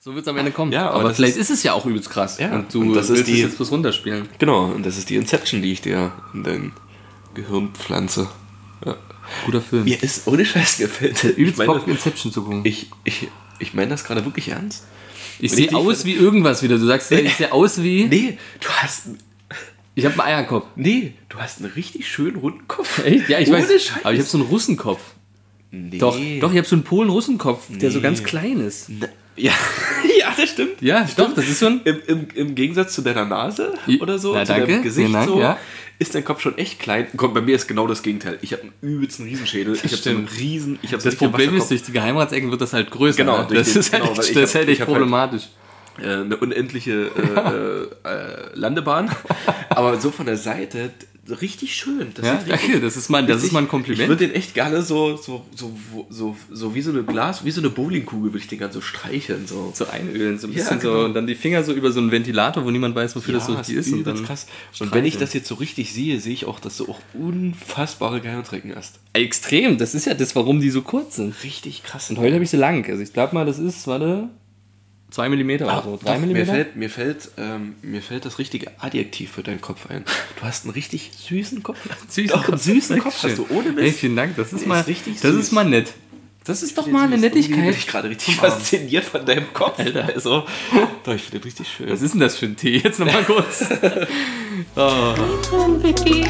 So wird es am Ende kommen. Ja, aber aber vielleicht ist- ist, es ja auch übelst krass. Ja, und du und das willst die- es jetzt bloß runterspielen. Genau, und das ist die Inception, die ich dir in dein Gehirn pflanze. Ja. Guter Film. Mir ist ohne Scheiß gefällt. Ich Übelst meine, Bock, Inception zu gucken. ich, ich, ich meine das gerade wirklich ernst. Ich sehe ich aus wie irgendwas wieder. Du sagst, ich sehe aus wie. Nee, du hast. Ich habe einen Eierkopf. Nee, du hast einen richtig schönen runden Kopf. Echt? Ja, ich Ohne weiß. Scheiß. Aber ich habe so einen Russenkopf. Nee. Doch, doch, ich habe so einen Polen-Russenkopf, der so Nee. ganz klein ist. Ne- Ja, ja, das stimmt. Ja, doch, das ist ein. Im, im, Im Gegensatz zu deiner Nase oder so, Na, zu danke. deinem Gesicht Dank, so, ja. ist dein Kopf schon echt klein. Komm, bei mir ist genau das Gegenteil. Ich habe einen übelsten Riesenschädel. Ich habe so einen stimmt. riesen. Ich so Das Problem ist, durch die Geheimratsecken wird das halt größer. Genau, ne? das den- ist halt genau, ich das ist halt echt halt- problematisch. äh, eine unendliche äh, äh, äh, Landebahn. Aber so von der Seite richtig schön. Das Ja, danke, das ist mal, das ist mal ein Ich Kompliment. würde den echt gerne so, so, so, so, so wie so eine Glas, wie so eine Bowlingkugel würde ich den gerne so streicheln. So. so einölen, so ein Ja, bisschen genau. so und dann die Finger so über so einen Ventilator, wo niemand weiß, wofür das so richtig ist. Und dann krass. Und wenn ich das jetzt so richtig sehe, sehe ich auch, dass du auch unfassbare Geheimtrecken hast. Extrem, das ist ja das, warum die so kurz sind. Richtig krass. Und heute habe ich sie lang. Also ich glaube mal, das ist, warte, 2 mm oder Ah, so. doch, 3 mir mm? fällt, mir, fällt, ähm, mir fällt das richtige Adjektiv für deinen Kopf ein. Du hast einen richtig süßen Kopf. Süßen Doch, einen süßen Kopf hast du ohne Ey, Mist. vielen Dank, das ist mal, ist richtig das süß. ist mal nett. Das ist doch mal eine bin Nettigkeit. ich gerade richtig fasziniert von deinem Kopf. Alter. Also, doch, ich finde den richtig schön. Was ist denn das für ein Tee? Jetzt nochmal kurz. Vicky,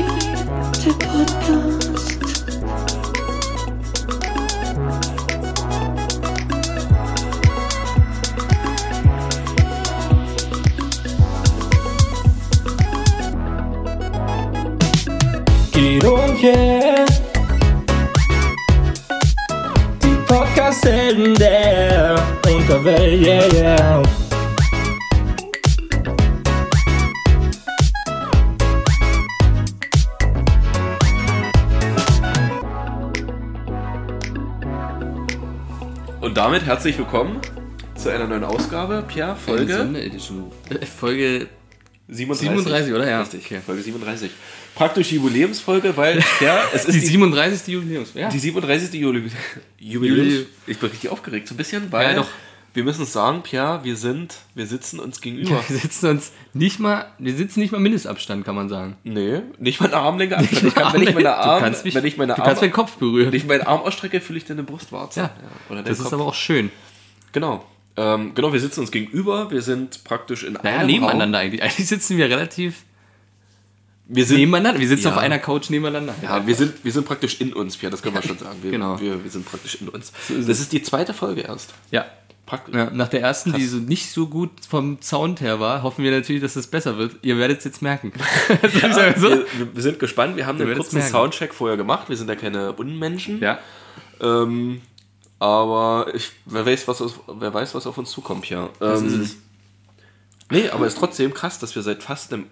der Podcast. Guido und yeah. Die Podcast-Helden der Unterwelt, yeah, yeah. Und damit herzlich willkommen zu einer neuen Ausgabe, Pierre, Folge Sonderedition. Äh, Folge 37. 37, oder? Ja. Richtig, Okay. Folge 37. Praktisch Jubiläumsfolge, weil Pierre, es ist die die, 37. Jubiläums. Ja. die 37. Juli Jubiläums. Ich bin richtig aufgeregt, so ein bisschen, weil Ja, doch. wir müssen sagen, Pierre, wir sind, wir sitzen uns gegenüber. Wir sitzen uns nicht mal, wir sitzen nicht mal Mindestabstand, kann man sagen. Nee, nicht mal eine Armlänge Abstand. Ich kann, wenn ich meine Du Arme, kannst mich, wenn ich meine du kannst Arme, meinen Kopf berühren. wenn ich meinen Arm ausstrecke, fühle ich deine Brustwarze. Ja, oder das ist Kopf. aber auch schön. Genau. Ähm, genau, wir sitzen uns gegenüber, wir sind praktisch in Naja, einem nebeneinander Raum. eigentlich. Eigentlich sitzen wir relativ Wir sind, nebeneinander. Wir sitzen Ja. auf einer Couch nebeneinander. ja, wir sind, wir sind praktisch in uns, Pierre, das können wir schon sagen. Wir, Genau. wir, wir sind praktisch in uns. das ist die zweite Folge erst. Ja. Praktisch. ja. Nach der ersten, die so nicht so gut vom Sound her war, hoffen wir natürlich, dass es besser wird. Ihr werdet es jetzt merken. Mal so. Wir, wir sind gespannt, wir haben einen werdet es kurzen. Soundcheck vorher gemacht, wir sind ja keine Unmenschen. ja. Ähm, aber ich, wer, weiß, was, wer weiß, was auf uns zukommt, ja. Das Ähm, ist es. Nee, aber es ist trotzdem krass, dass wir seit fast einem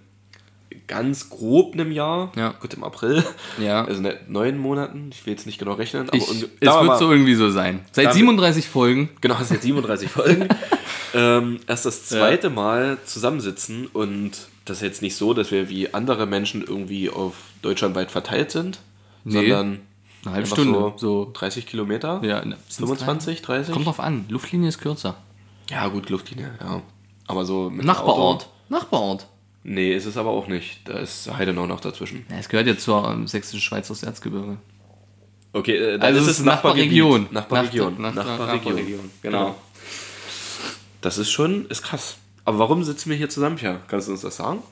ganz grob einem Jahr, Ja. gut im April, Ja. also ne- neun Monaten, ich will jetzt nicht genau rechnen, aber Ich, es wird mal, so irgendwie so sein. Seit Damit- 37 Folgen. genau, jetzt 37 Folgen, ähm, erst das zweite Mal zusammensitzen und das ist jetzt nicht so, dass wir wie andere Menschen irgendwie auf deutschlandweit verteilt sind, Nee. sondern Eine halbe Stunde. so, So. 30 Kilometer, Ja, ne, sind's 25, 30. Kommt drauf an. Luftlinie ist kürzer. Ja, gut, Luftlinie, ja. Aber so mit Nachbarort. Nachbarort. Nee, ist es aber auch nicht. Da ist Heidenau noch dazwischen. Ja, es gehört ja zur ähm, sächsischen Schweiz aus Erzgebirge. Okay, äh, Also ist es ist Nachbarregion. Nachbarregion. Nach- nach- Nachbarregion. Nachbarregion, genau. Das ist schon, ist krass. Aber warum sitzen wir hier zusammen, Pierre? Kannst du uns das sagen?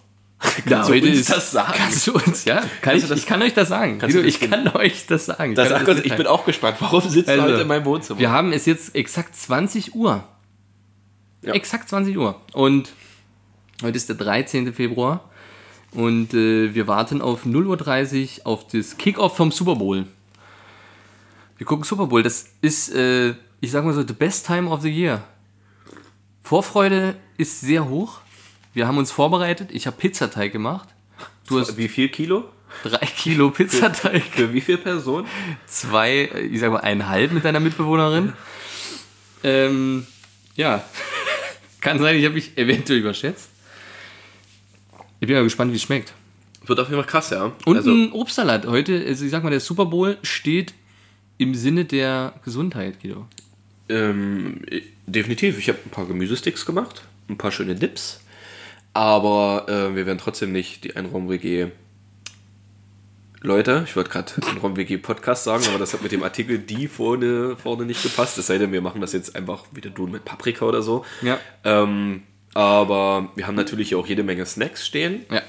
Ja, Kannst du heute uns das sagen? Kannst du uns, ja? Kann ich, du das- ich kann euch das sagen. Du ich kann euch das sagen. Das, Gott, das ich bin auch gespannt. Warum sitzt du Also, heute in meinem Wohnzimmer? Wir haben es jetzt exakt 20 Uhr. Ja. Exakt 20 Uhr. Und heute ist der 13. Februar. Und äh, wir warten auf 0.30 Uhr auf das Kickoff vom Super Bowl. Wir gucken Super Bowl. Das ist, äh, ich sag mal so, the best time of the year. Vorfreude ist sehr hoch. Wir haben uns vorbereitet. Ich habe Pizzateig gemacht. Du hast Wie viel Kilo? drei Kilo Pizzateig Für wie viele Personen? zwei, ich sag mal, eineinhalb mit deiner Mitbewohnerin. Ähm, ja. Kann sein, ich habe mich eventuell überschätzt. Ich bin ja gespannt, wie es schmeckt. Wird auf jeden Fall krass, ja. Und also, ein Obstsalat. Heute, also ich sag mal, der Super Bowl steht im Sinne der Gesundheit, Guido. Ähm, definitiv. Ich habe ein paar Gemüsesticks gemacht, ein paar schöne Dips. Aber äh, wir werden trotzdem nicht die Einraum-WG. Leute, ich wollte gerade Einraum-WG-Podcast sagen, aber das hat mit dem Artikel die vorne, vorne nicht gepasst. Es sei denn, wir machen das jetzt einfach wieder du mit Paprika oder so. Ja. Ähm, aber wir haben natürlich auch jede Menge Snacks stehen. Ja.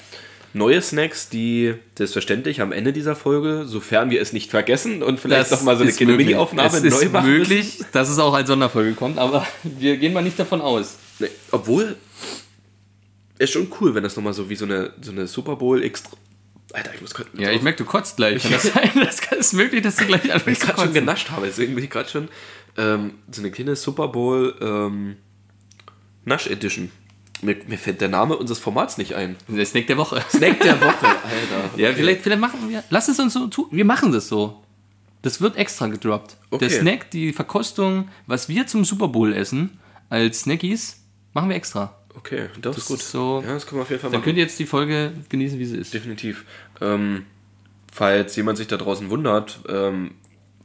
Neue Snacks, die selbstverständlich am Ende dieser Folge, sofern wir es nicht vergessen und vielleicht noch mal so eine ist kleine. Mini-Aufnahme Es ist neu machen müssen. möglich, dass es auch als Sonderfolge kommt, aber wir gehen mal nicht davon aus. Nee, obwohl, ist schon cool, wenn das nochmal so wie so eine, so eine Super Bowl extra. Alter, ich muss gerade. Ja, ich merke, du kotzt gleich. Kann das sein? Das ist möglich, dass du gleich ich anfängst zu gerade schon genascht habe, deswegen bin ich gerade schon ähm, so eine kleine Super Bowl ähm, Nasch Edition. Mir, mir fällt der Name unseres Formats nicht ein. Der Snack der Woche. Snack der Woche, Alter. Ja, vielleicht, vielleicht machen wir. Lass es uns so tun. Wir machen das so. Das wird extra gedroppt. Okay. Der Snack, die Verkostung, was wir zum Super Bowl essen, als Snackies, machen wir extra. Okay, das, ist gut. so- ja, das können wir auf jeden Fall Dann machen. könnt ihr jetzt die Folge genießen, wie sie ist. Definitiv. Ähm, falls jemand sich da draußen wundert, ähm,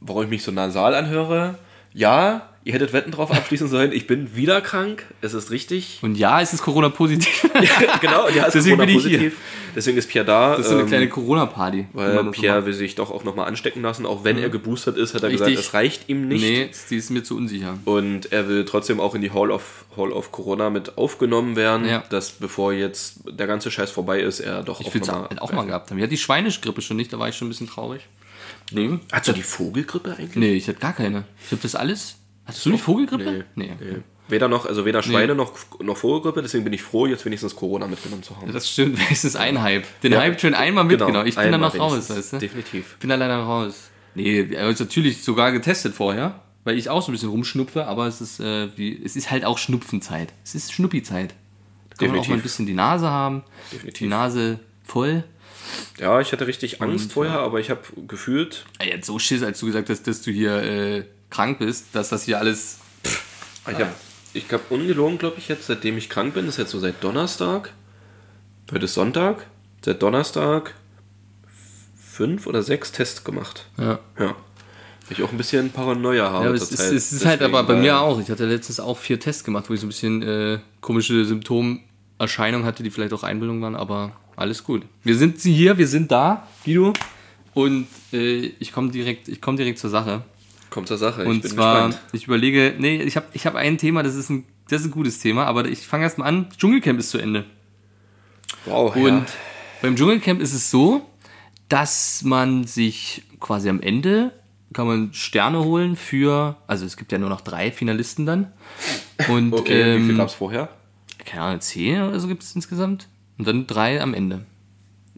warum ich mich so nasal anhöre, ja, ihr hättet Wetten drauf abschließen sollen. Ich bin wieder krank. Es ist richtig. Und ja, es ist Corona-positiv. genau, ja, es ist Deswegen bin ich Corona positiv. Deswegen ist Pierre da. Das ist so eine ähm, kleine Corona-Party. weil Pierre will sich doch auch nochmal anstecken lassen. Auch wenn er geboostert ist, hat er Richtig. gesagt, es reicht ihm nicht. Nee, die ist mir zu unsicher. Und er will trotzdem auch in die Hall of, Hall of Corona mit aufgenommen werden, Ja. dass bevor jetzt der ganze Scheiß vorbei ist, er doch Ich auch will es nochmal. halt auch mal gehabt haben. Ja, die Schweinegrippe schon nicht, da war ich schon ein bisschen traurig. Nee. Hast du die Vogelgrippe eigentlich? Nee, ich hatte gar keine. Ich habe das alles. Hattest du die Vogelgrippe? Nee. Weder noch, also weder Schweine noch, noch Vogelgrippe, deswegen bin ich froh, jetzt wenigstens Corona mitgenommen zu haben. Das stimmt, ist ein Hype. Den Ja. Hype schon einmal mitgenommen. ich bin dann einmal noch raus, wenigstens. weißt du? Definitiv. Ich bin da leider raus. Nee, er ist natürlich sogar getestet vorher, weil ich auch so ein bisschen rumschnupfe, aber es ist, äh, wie, es ist halt auch Schnupfenzeit. Es ist Schnuppizeit. Da kann man auch Definitiv. mal ein bisschen die Nase haben. Definitiv. Die Nase voll. Ja, ich hatte richtig Angst vorher, aber ich habe gefühlt, Ey, jetzt so Schiss, als du gesagt hast, dass du hier äh, krank bist, dass das hier alles. ich habe ich hab ungelogen, glaube ich, jetzt, seitdem ich krank bin, das ist jetzt so seit Donnerstag, heute ist Sonntag, seit Donnerstag fünf oder sechs Tests gemacht. Ja. Ja. Weil ich auch ein bisschen Paranoia habe. Ja, es ist, es ist halt aber bei mir auch. Ich hatte letztens auch vier Tests gemacht, wo ich so ein bisschen äh, komische Symptomerscheinungen hatte, die vielleicht auch Einbildung waren, aber alles gut. Wir sind sie hier, wir sind da, Guido. Und äh, ich komme direkt, ich komme direkt zur Sache. Kommt zur Sache, ich Und bin zwar, gespannt. ich überlege, nee, ich habe ich hab ein Thema, das ist ein, das ist ein gutes Thema, aber ich fange erst mal an. Dschungelcamp ist zu Ende. Wow, Und ja. beim Dschungelcamp ist es so, dass man sich quasi am Ende kann man Sterne holen für, also es gibt ja nur noch drei Finalisten dann. Und Okay, wie viel ähm, gab es vorher? keine Ahnung, zehn oder so gibt es insgesamt. Und dann drei am Ende.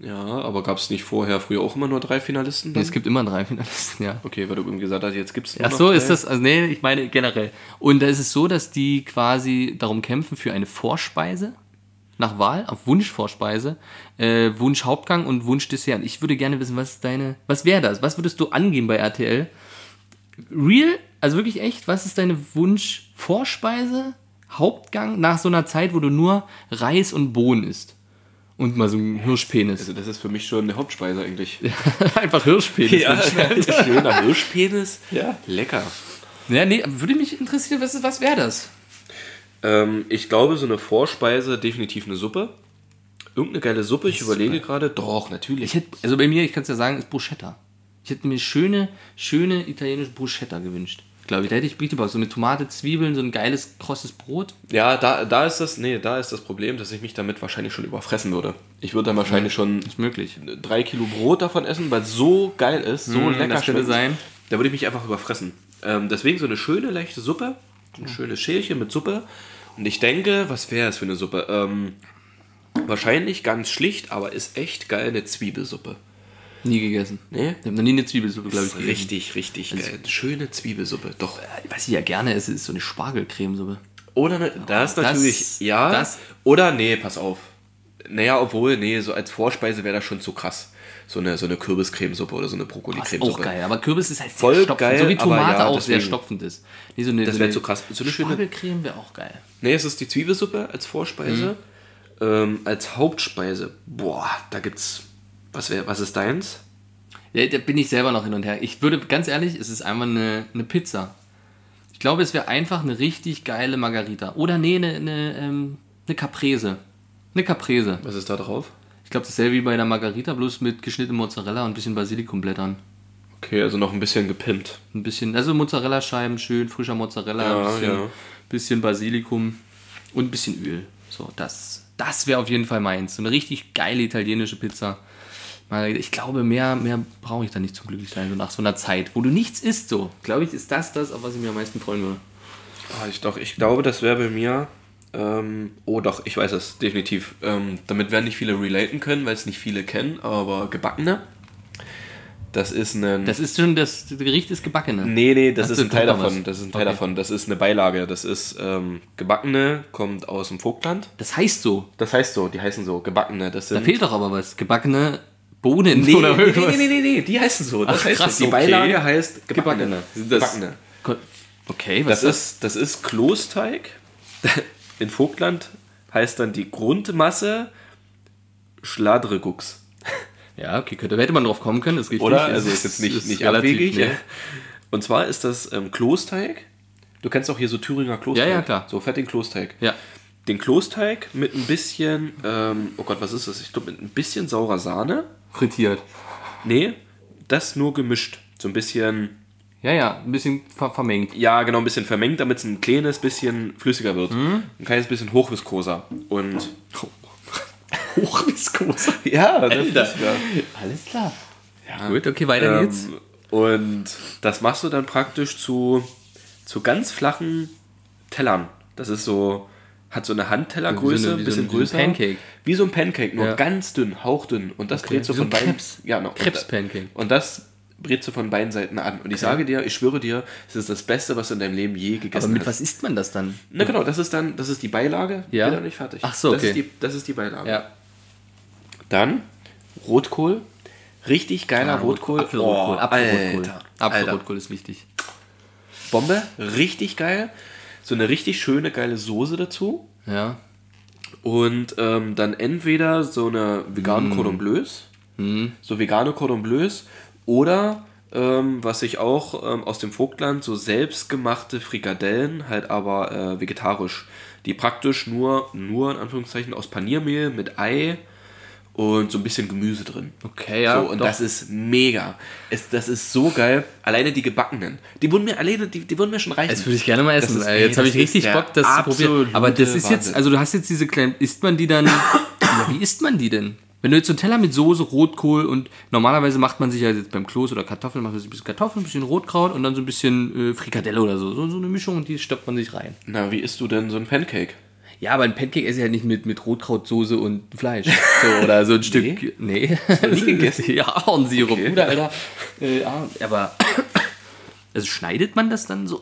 Ja, aber gab es nicht vorher früher auch immer nur drei Finalisten? Nee, es gibt immer drei Finalisten, ja. Okay, weil du eben gesagt hast, jetzt gibt es Ach so, ist das, also nee, ich meine generell. Und da ist es so, dass die quasi darum kämpfen für eine Vorspeise nach Wahl, auf Wunschvorspeise, äh, Wunsch Hauptgang und Wunsch Dessert. Und ich würde gerne wissen, was ist deine, was wäre das? Was würdest du angeben bei RTL? Real, also wirklich echt, was ist deine Wunsch Vorspeise, Hauptgang nach so einer Zeit, wo du nur Reis und Bohnen isst? Und mal so ein Hirschpenis. Also das ist für mich schon eine Hauptspeise eigentlich. Einfach Hirschpenis. Ja, schöner Hirschpenis. Ja. Lecker. ja, nee, würde mich interessieren, was, was wäre das? Ähm, ich glaube, so eine Vorspeise, definitiv eine Suppe. Irgendeine geile Suppe, ich überlege gerade. Doch, natürlich. Ich hätte, also bei mir, ich kann es ja sagen, ist Bruschetta. Ich hätte mir schöne, schöne italienische Bruschetta gewünscht. Glaube ich, da hätte ich Bock. So mit Tomate, Zwiebeln, so ein geiles, krosses Brot. Ja, da, da ist das, nee, da ist das Problem, dass ich mich damit wahrscheinlich schon überfressen würde. Ich würde dann wahrscheinlich schon Ist möglich. drei Kilo Brot davon essen, weil es so geil ist, so Mm, lecker das könnte sein. Da würde ich mich einfach überfressen. Ähm, deswegen so eine schöne, leichte Suppe. Ein schönes Schälchen mit Suppe. Und ich denke, was wäre es für eine Suppe? Ähm, wahrscheinlich ganz schlicht, aber ist echt geil, eine Zwiebelsuppe. Nie gegessen. Nee? Ich habe noch nie eine Zwiebelsuppe, glaube ich, gegessen. Richtig, richtig geil. Eine schöne Zwiebelsuppe. Doch. Was ich ja gerne esse, ist so eine Spargelcremesuppe. Oder eine, das das- natürlich, ja. das- oder nee, pass auf. Naja, obwohl, nee, so als Vorspeise wäre das schon zu krass. So eine, so eine Kürbiscremesuppe oder so eine Das ist Brokkoli-Cremesuppe. auch geil. Aber Kürbis ist halt sehr Voll stopfend. geil, so wie Tomate ja, auch sehr deswegen- stopfend ist. Nee, so eine, Das so wär eine zu krass. So eine Spargelcreme wäre auch geil. Nee, es ist die Zwiebelsuppe als Vorspeise. Ähm, als Hauptspeise, boah, da gibt's. Was, wär, was ist deins? Ja, da bin ich selber noch hin und her. Ich würde, ganz ehrlich, es ist einfach eine, eine Pizza. Ich glaube, es wäre einfach eine richtig geile Margarita. Oder nee, eine, eine, ähm, eine Caprese. Eine Caprese. Was ist da drauf? Ich glaube, dasselbe wie bei einer Margarita, bloß mit geschnittenem Mozzarella und ein bisschen Basilikumblättern. Okay, also noch ein bisschen gepimpt. Ein bisschen, also Mozzarella-Scheiben, schön frischer Mozzarella, Ja, ein bisschen, ja. bisschen Basilikum und ein bisschen Öl. So, das, das wäre auf jeden Fall meins. So eine richtig geile italienische Pizza. Margarita. Ich glaube, mehr, mehr brauche ich da nicht zum Glücklichsein, so nach so einer Zeit, wo du nichts isst, so. Glaube ich, ist das das, auf was ich mir am meisten freuen würde. Ah, ich, doch, ich glaube, das wäre bei mir. Ähm, oh, doch, ich weiß es, definitiv. Ähm, damit werden nicht viele relaten können, weil es nicht viele kennen, aber gebackene. Das ist ein. Das ist schon, das Gericht ist gebackene. nee, nee, das Hast ist ein Teil davon. was? Das ist ein Teil Okay. davon. Das ist eine Beilage. Das ist ähm, gebackene, kommt aus dem Vogtland. Das heißt so. Das heißt so, die heißen so, gebackene. Das Da sind. fehlt doch aber was. Gebackene Bohnen Nee, oder nee, nee, nee, nee, nee, die heißen so. Das Ach, heißt krass. Die okay. Beilage heißt gebackene. Gebackene. Das-. Okay, was Das ist, das ist Klosteig. In Vogtland heißt dann die Grundmasse Schladregucks. Ja, okay, könnte, hätte man drauf kommen können, ist richtig. Oder? Also ist jetzt nicht, ist nicht abwegig. ne? Und zwar ist das ähm, Klosteig. Du kennst auch hier so Thüringer Klosteig. Ja, ja, klar. So fertigen Klosteig. Ja. Den Klosteig mit ein bisschen, ähm, oh Gott, was ist das? Ich glaube mit ein bisschen saurer Sahne. Frittiert. Nee, das nur gemischt. So ein bisschen, Ja, ja, ein bisschen ver vermengt. ja genau, ein bisschen vermengt, damit es ein kleines bisschen flüssiger wird. Mhm. Ein kleines bisschen hochviskoser. Und Hochviskose. ja, das. Alles klar. Ja. Gut, okay, weiter geht's. Ähm, und das machst du dann praktisch zu, zu ganz flachen Tellern. Das ist so, hat so eine Handtellergröße, so ein bisschen so ein- wie so größer. ein Pancake. Wie so ein Pancake, nur Ja. ganz dünn, hauchdünn. Und das du wie so von beiden. Krebs. Ja, genau. Krebs-Pancake. Und das brätst du von beiden Seiten an. Und ich sage dir, ich schwöre dir, es ist das Beste, was du in deinem Leben je gegessen Aber mit hast. was isst man das dann? Na genau, das ist dann, das ist die Beilage. Ja. Bin noch nicht fertig. Ach so, Das ist okay. die, das ist die Beilage. Ja. Dann Rotkohl. Richtig geiler Rotkohl. Apfelrotkohl. Oh, Apfelrotkohl. Alter. Apfelrotkohl ist wichtig. Bombe, richtig geil. So eine richtig schöne, geile Soße dazu. Ja. Und ähm, dann entweder so eine vegane Mm. Cordon Bleus, so vegane Cordon Bleus, oder ähm, was ich auch ähm, aus dem Vogtland, so selbstgemachte Frikadellen, halt aber äh, vegetarisch. Die praktisch nur, nur in Anführungszeichen aus Paniermehl mit Ei und so ein bisschen Gemüse drin. Okay, ja, So, und doch. das ist mega. Es, das ist so geil. Alleine die gebackenen. Die wurden mir alleine, die, die wurden mir schon reichen. Das würde ich gerne mal essen. Ist- ey, jetzt habe ich richtig Bock, das zu probieren. Aber das ist jetzt, Wahnsinn. also du hast jetzt diese kleinen, isst man die dann, ja, wie isst man die denn? Wenn du jetzt so einen Teller mit Soße, Rotkohl und normalerweise macht man sich ja jetzt beim Kloß oder Kartoffeln, macht man sich ein bisschen Kartoffeln, ein bisschen Rotkraut und dann so ein bisschen äh, Frikadelle oder so. so. So eine Mischung und die stoppt man sich rein. Na, wie isst du denn so ein Pancake? Ja, aber ein Pancake esse ich halt nicht mit, mit Rotkrautsoße und Fleisch. So, oder so ein Stück. Nee. nie gegessen? Ja, Ahornsirup, Okay. Bruder, Alter. Äh, aber. Also schneidet man das dann so?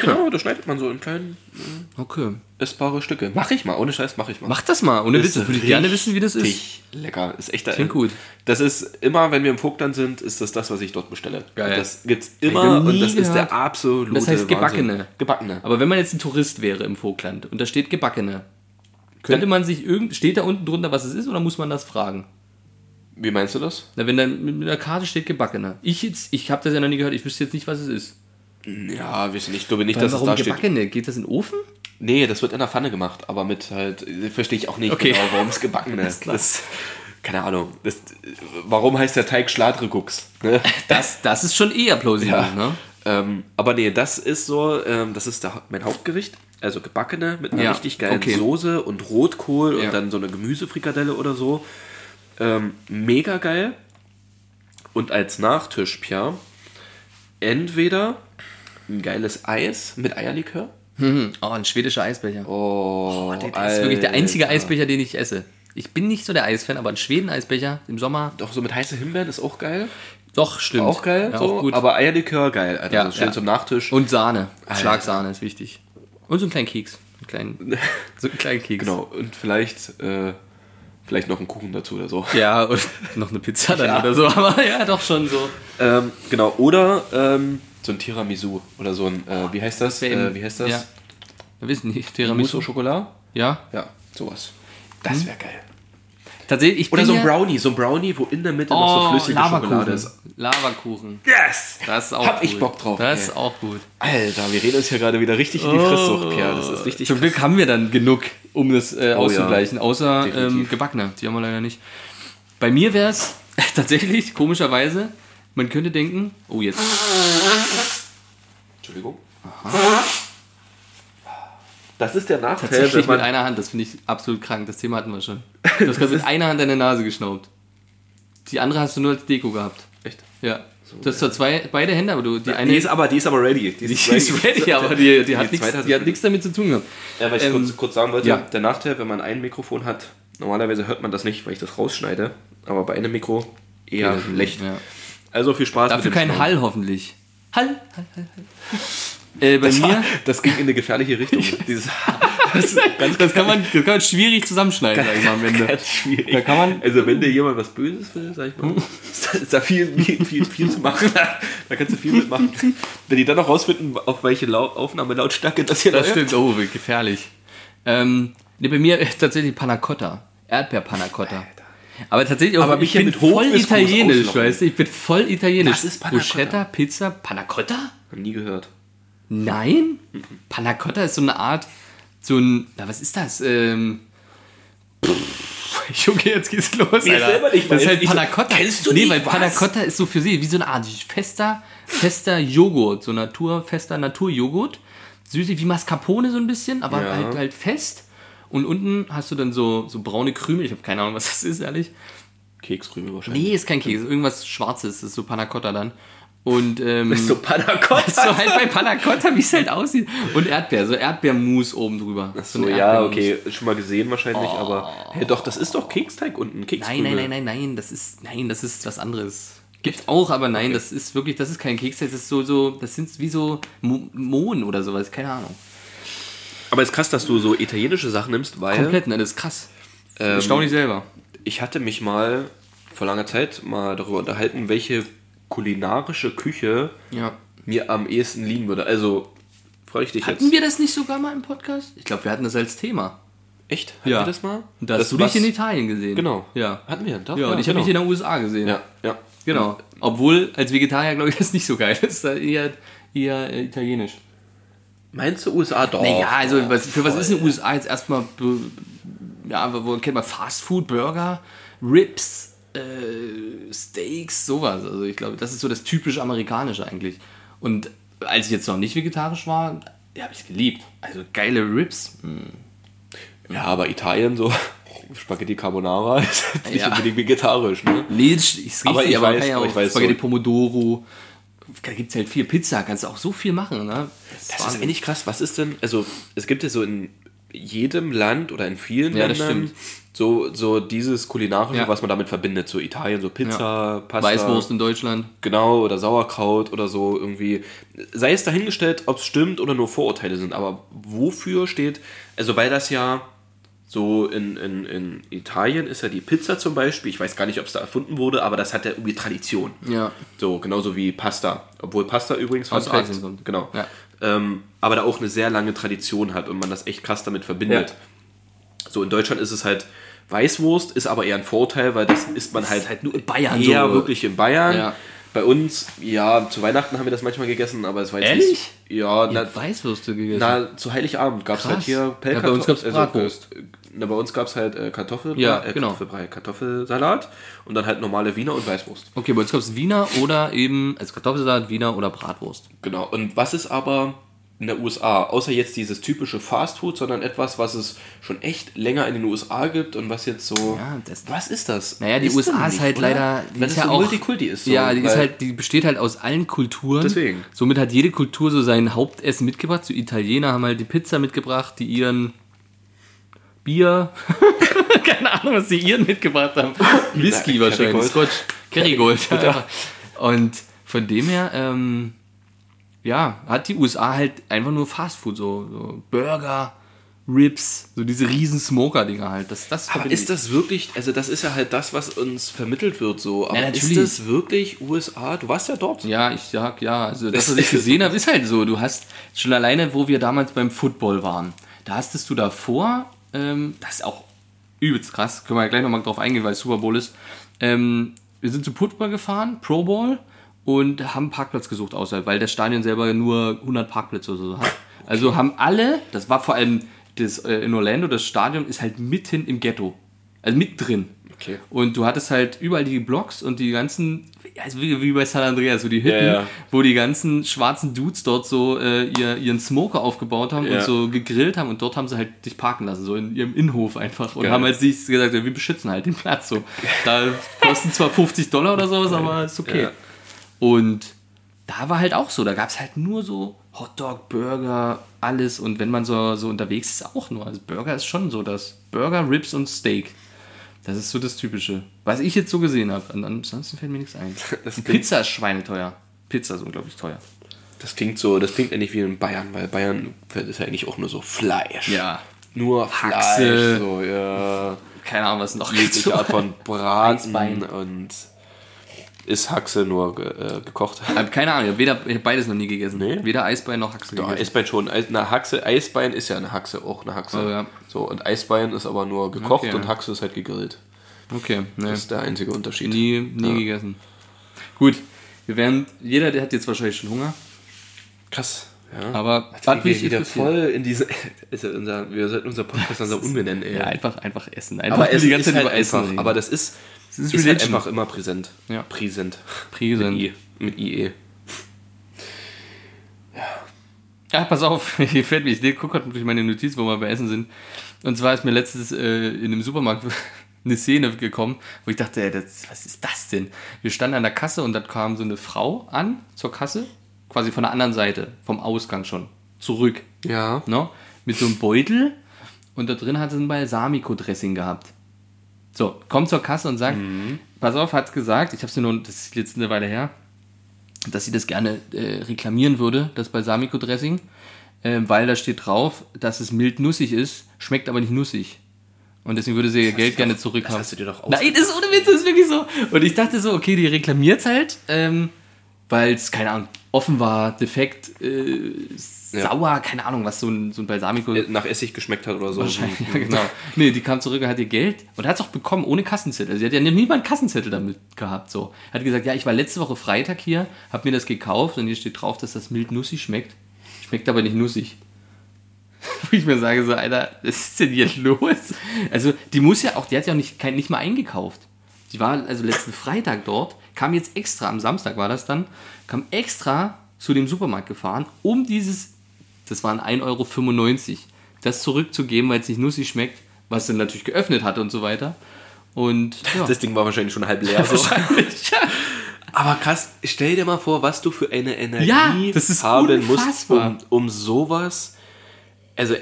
Genau, da schneidet man so in kleinen Okay. essbare Stücke. Mach ich mal, ohne Scheiß, mach ich mal. Mach das mal. Ohne Witz, würde ich gerne wissen, wie das ist. Lecker. Ist echt Klingt gut. Das ist immer, wenn wir im Vogtland sind, ist das das, was ich dort bestelle. Geil. Und das gibt's immer und das ist der gehört. absolute Das heißt gebackene. Wahnsinn. Gebackene. Aber wenn man jetzt ein Tourist wäre im Vogtland und da steht gebackene, könnte man sich irgend. Steht da unten drunter, was es ist, oder muss man das fragen? Wie meinst du das? Na, wenn dann mit einer Karte steht gebackene. Ich jetzt, ich habe das ja noch nie gehört, ich wüsste jetzt nicht, was es ist. Ja, ich nicht. Ich glaube nicht, dass es da steht. gebackene? Geht das in den Ofen? Nee, das wird in der Pfanne gemacht, aber mit halt, verstehe ich auch nicht Okay. genau, warum es gebacken Alles ist. Das, keine Ahnung. Das, warum heißt der Teig Schladregucks? Ne? Das, das ist schon eher plausibel, Ja. ne? Ähm, aber nee, das ist so, ähm, das ist der, mein Hauptgericht. Also gebackene mit einer Ja, richtig geilen okay. Soße und Rotkohl Ja. und dann so eine Gemüsefrikadelle oder so. Ähm, mega geil. Und als Nachtisch, Pia, entweder ein geiles Eis mit Eierlikör. Mhm. Oh, ein schwedischer Eisbecher. Oh, das ist wirklich der einzige. Eisbecher, den ich esse. Ich bin nicht so der Eisfan, aber ein Schweden-Eisbecher im Sommer, Doch, so mit heißen Himbeeren ist auch geil. doch, stimmt. Auch geil, Ja, so, auch gut. aber Eierlikör geil, Alter. Ja, so schön ja. zum Nachtisch. Und Sahne. Alter. Schlagsahne ist wichtig. Und so einen kleinen Keks. Einen kleinen, so einen kleinen Keks. genau, und vielleicht, äh, vielleicht noch einen Kuchen dazu oder so. Ja, und noch eine Pizza dann Ja. oder so, aber ja, doch schon so. Ähm, genau, oder ähm, so ein Tiramisu oder so ein, äh, wie heißt das? Äh, wie heißt das? Ja. Wir wissen nicht, Mousse Tiramisu. au Chocolat? Ja? Ja, sowas. Das wäre geil. Tatsächlich, ich Oder so ein Brownie, so ein Brownie, wo in der Mitte noch so Oh, flüssige Schokolade Lavakuchen. ist. Lavakuchen. Yes! Das ist auch Hab gut. ich Bock drauf. Das ey. ist auch gut. Alter, wir reden uns hier gerade wieder richtig in die Fresssucht, Pierre. Das ist richtig Zum Glück haben wir dann genug, um das äh, Oh auszugleichen. Außer ähm, Definitiv. gebackene. Die haben wir leider nicht. Bei mir wäre es tatsächlich, komischerweise, man könnte denken, oh jetzt. Entschuldigung. Das ist der Nachteil, Tatsächlich mit einer Hand, das finde ich absolut krank. Das Thema hatten wir schon. Du hast gerade mit einer Hand deine Nase geschnaubt. Die andere hast du nur als Deko gehabt. Echt? Ja. Du hast zwar zwei, beide Hände, aber du, die eine Die ist aber, die ist aber ready. die ist ready, aber die, die, hat, nichts, zweite die hat nichts damit zu tun gehabt. Ja, weil ich Ähm, kurz, kurz sagen wollte, ja. der Nachteil, wenn man ein Mikrofon hat, normalerweise hört man das nicht, weil ich das rausschneide, aber bei einem Mikro eher Ja, schlecht. ja. Also viel Spaß Dafür kein Schneiden. Hall hoffentlich. Hall, Hall, Hall, Hall. Äh, bei Das, mir, war, das ging in eine gefährliche Richtung. Dieses das, das, kann man, das kann man schwierig zusammenschneiden, sag ich mal am Ende. ganz schwierig. Da kann man- also wenn dir jemand was Böses will, sag ich mal, ist da, viel, viel, viel, viel zu machen. Da kannst du viel mitmachen. Wenn die dann noch rausfinden, auf welche Lau Aufnahmelautstärke das hier Das läuft. stimmt, oh, gefährlich. Ähm, ne, bei mir ist tatsächlich Panna Cotta. Erdbeer-Panna Cotta. Aber tatsächlich auch, Aber ich bin voll italienisch, weißt du? Ich bin voll italienisch. Was ist Panna Bruschetta, Pizza, Panna Cotta? Hab nie gehört. Nein? Panna Cotta ist so eine Art, so ein, na, was ist das? Ähm, pff, Junge, jetzt geht's los, Alter. selber nicht, das ist halt ich so-. Kennst du nee, nicht, weil Panna was? Cotta ist so für sie wie so eine Art fester, fester Joghurt, so Natur, fester Naturjoghurt. Süßig wie Mascarpone so ein bisschen, aber Ja. halt, halt fest. Und unten hast du dann so, so braune Krümel. Ich habe keine Ahnung, was das ist, ehrlich. Kekskrümel wahrscheinlich. Nee, ist kein Keks, irgendwas Schwarzes, das ist so Panna Cotta dann. Und ähm, So Panna Cotta. so halt bei Panna Cotta, wie es halt aussieht. Und Erdbeer, so Erdbeermus oben drüber. So, ein ja, okay, schon mal gesehen wahrscheinlich, aber hey, doch, das ist doch Keksteig unten, Nein, Kekskrümel. nein, nein, nein, nein, das ist, nein, das ist was anderes. Gibt's auch, aber nein, das ist wirklich, das ist kein Keks, das ist so, so, das sind wie so Mo Mohn oder sowas, keine Ahnung. Aber es ist krass, dass du so italienische Sachen nimmst, weil Komplett, ne, das ist krass. Ähm, Erstaunlich selber. ich hatte mich mal vor langer Zeit mal darüber unterhalten, welche kulinarische Küche Ja. mir am ehesten liegen würde. Also, freue ich dich Hatten jetzt. wir das nicht sogar mal im Podcast? Ich glaube, wir hatten das als Thema. Echt? Hatten Ja. wir das mal? Da hast Das du dich in Italien gesehen. Genau. Ja. Hatten wir, doch. Ja, und ich habe genau. mich in den USA gesehen. Ja, ja. Genau. Obwohl, als Vegetarier, glaube ich, das nicht so geil ist. Eher, eher äh, italienisch. Meinst du USA? Doch. Naja, also doch, was, für was ist in den USA jetzt erstmal, ja, wo kennt man Fast Food, Burger, Ribs, äh, Steaks, sowas. Also ich glaube, das ist so das typisch amerikanische eigentlich. Und als ich jetzt noch nicht vegetarisch war, ja, habe ich es geliebt. Also geile Ribs. Hm. Ja, aber Italien so. Spaghetti Carbonara ist jetzt nicht Ja. unbedingt vegetarisch, ne? Nee, das ist Aber richtig, ich weiß- ja aber ich weiß Spaghetti so- Pomodoro. Da gibt es halt viel Pizza, kannst du auch so viel machen. Ne? Das ist Wahnsinn. eigentlich krass. Was ist denn, also es gibt ja so in jedem Land oder in vielen Ja, das Ländern. So, so dieses kulinarische, Ja. was man damit verbindet. So Italien, so Pizza, Pasta. Weißwurst in Deutschland. Genau, oder Sauerkraut oder so irgendwie. Sei es dahingestellt, ob es stimmt oder nur Vorurteile sind. Aber wofür steht, also weil das ja so in, in, in Italien ist ja die Pizza zum Beispiel, ich weiß gar nicht, ob es da erfunden wurde, aber das hat ja irgendwie Tradition. Ja. So, genauso wie Pasta. Obwohl Pasta übrigens Aus Asien kommt. Genau. Ja. Ähm, aber da auch eine sehr lange Tradition hat und man das echt krass damit verbindet. So, in Deutschland ist es halt Weißwurst, ist aber eher ein Vorteil, weil das isst man halt, halt nur in Bayern eher so. wirklich in Bayern. Ja. Bei uns, ja, zu Weihnachten haben wir das manchmal gegessen, aber es war jetzt Ehrlich? nicht. Ja, Ich na, Weißwürste gegessen. na, zu Heiligabend gab es halt hier Ja, Pellkartoffeln. bei uns gab's Bratwurst. na, bei uns gab es halt äh, Kartoffel, Ja, äh, genau. Kartoffelbrei, Kartoffelsalat und dann halt normale Wiener und Weißwurst. Okay, bei uns gab es Wiener oder eben, also Kartoffelsalat, Wiener oder Bratwurst. Genau. Und was ist aber in der USA, außer jetzt dieses typische Fastfood, sondern etwas, was es schon echt länger in den USA gibt und was jetzt so. Ja, das- was ist das? Naja, die Ist USA ist halt oder? leider, die Wenn ist ja so auch, Multikulti ist. So, ja, die ist weil- halt, die besteht halt aus allen Kulturen. Deswegen. Somit hat jede Kultur so sein Hauptessen mitgebracht. So Italiener haben halt die Pizza mitgebracht, die ihren Bier, keine Ahnung, was die ihren mitgebracht haben. Whisky Na, wahrscheinlich, Kerrygold. Scotch, Kerrygold. Und von dem her, ähm, ja, hat die USA halt einfach nur Fastfood, so, so Burger, Ribs, so diese riesen Smoker-Dinger halt. Das, das Aber ist das wirklich, also das ist ja halt das, was uns vermittelt wird so. Aber Ja, ist das wirklich USA? Du warst ja dort. Ja, ich sag ja. Also das, was ich gesehen habe, ist halt so. Du hast schon alleine, wo wir damals beim Football waren, da hastest du davor, ähm, das ist auch übelst krass. Können wir ja gleich nochmal drauf eingehen, weil es Super Bowl ist. Ähm, wir sind zu Football gefahren, Pro Bowl, und haben einen Parkplatz gesucht außerhalb, weil das Stadion selber nur 100 Parkplätze oder so hat. Also haben alle, das war vor allem das, äh, in Orlando, das Stadion ist halt mitten im Ghetto. Also mittendrin. Okay. Und du hattest halt überall die Blocks und die ganzen, also wie, wie bei San Andreas, so die Hütten, Ja, ja. wo die ganzen schwarzen Dudes dort so äh, ihr, ihren Smoker aufgebaut haben Ja. und so gegrillt haben und dort haben sie halt dich parken lassen, so in ihrem Innenhof einfach. Und Geil. haben halt sich gesagt, wir beschützen halt den Platz so. Da kosten zwar 50 Dollar oder sowas, aber ist okay. Und da war halt auch so, da gab es halt nur so Hotdog, Burger, alles. Und wenn man so, so unterwegs ist, auch nur. Also Burger ist schon so das. Burger, Ribs und Steak. Das ist so das Typische. Was ich jetzt so gesehen habe. Ansonsten fällt mir nichts ein. Pizza ist schweineteuer. Pizza ist unglaublich teuer. Das klingt so, das klingt ähnlich wie in Bayern, weil Bayern ist ja eigentlich auch nur so Fleisch. Ja. Nur Haxe. Fleisch. So, ja. Keine Ahnung, was noch Jegliche Art von Braten und ist Haxe nur äh, gekocht. Hab keine Ahnung, ich habe weder, ich hab beides noch nie gegessen. Nee? Weder Eisbein noch Haxe Ja, gegessen. Eisbein schon. Eis, na, Haxe, Eisbein ist ja eine Haxe, auch eine Haxe. Oh, ja. So, und Eisbein ist aber nur gekocht Okay. und Haxe ist halt gegrillt. Okay, ne. Das ist der einzige Unterschied. Nie, nie gegessen. Gut, wir werden, jeder, der hat jetzt wahrscheinlich schon Hunger. Krass. Ja. Aber Hat mich mich wieder voll in diese. Ist ja unser, wir sollten unser Podcast langsam umbenennen, ey. Ja, einfach, einfach essen. Einfach aber nur es die ganze ist Zeit halt über Essen einfach, aber das ist, ist ist, halt einfach immer präsent. Ja. Präsent. Präsent. Mit, I, mit IE. Ja, pass auf, hier fällt mir, ich gucke gerade durch meine Notiz, wo wir bei Essen sind. Und zwar ist mir letztens äh, in einem Supermarkt eine Szene gekommen, wo ich dachte, ey, das, was ist das denn? Wir standen an der Kasse und dann kam so eine Frau an zur Kasse, quasi von der anderen Seite, vom Ausgang schon, zurück. Ja. Ne? Mit so einem Beutel und da drin hat sie ein Balsamico-Dressing gehabt. So, kommt zur Kasse und sagt, pass auf, hat gesagt, ich habe sie nur, das ist jetzt eine Weile her, dass sie das gerne äh, reklamieren würde, das Balsamico-Dressing, äh, weil da steht drauf, dass es mild nussig ist, schmeckt aber nicht nussig. Und deswegen würde sie ihr Geld gerne zurückhaben. hast du dir doch Nein, das ist ohne Witz, das ist wirklich so. Und ich dachte so, okay, die reklamiert halt, ähm, weil es, keine Ahnung, offen war, defekt, äh, sauer, keine Ahnung, was so ein, so ein Balsamico Nach Essig geschmeckt hat oder so. Wahrscheinlich, ja, genau. Nee, die kam zurück und hat ihr Geld und hat es auch bekommen ohne Kassenzettel. Sie hat ja nie mal einen Kassenzettel damit gehabt. So. Hat gesagt, ja, ich war letzte Woche Freitag hier, habe mir das gekauft und hier steht drauf, dass das mild nussig schmeckt. Schmeckt aber nicht nussig. Wo ich mir sage, so, Alter, was ist denn hier los? Also, die muss ja auch, die hat ja auch nicht, kein, nicht mal eingekauft. Die war also letzten Freitag dort, kam jetzt extra, am Samstag war das dann, kam extra zu dem Supermarkt gefahren, um dieses, das waren 1,95 Euro, das zurückzugeben, weil es nicht nussig schmeckt, was sie natürlich geöffnet hatte und so weiter. Und ja, Das Ding war wahrscheinlich schon halb leer. So. wahrscheinlich, ja. Aber krass, stell dir mal vor, was du für eine Energie Ja, das ist haben musst, unfassbar. um, um sowas, also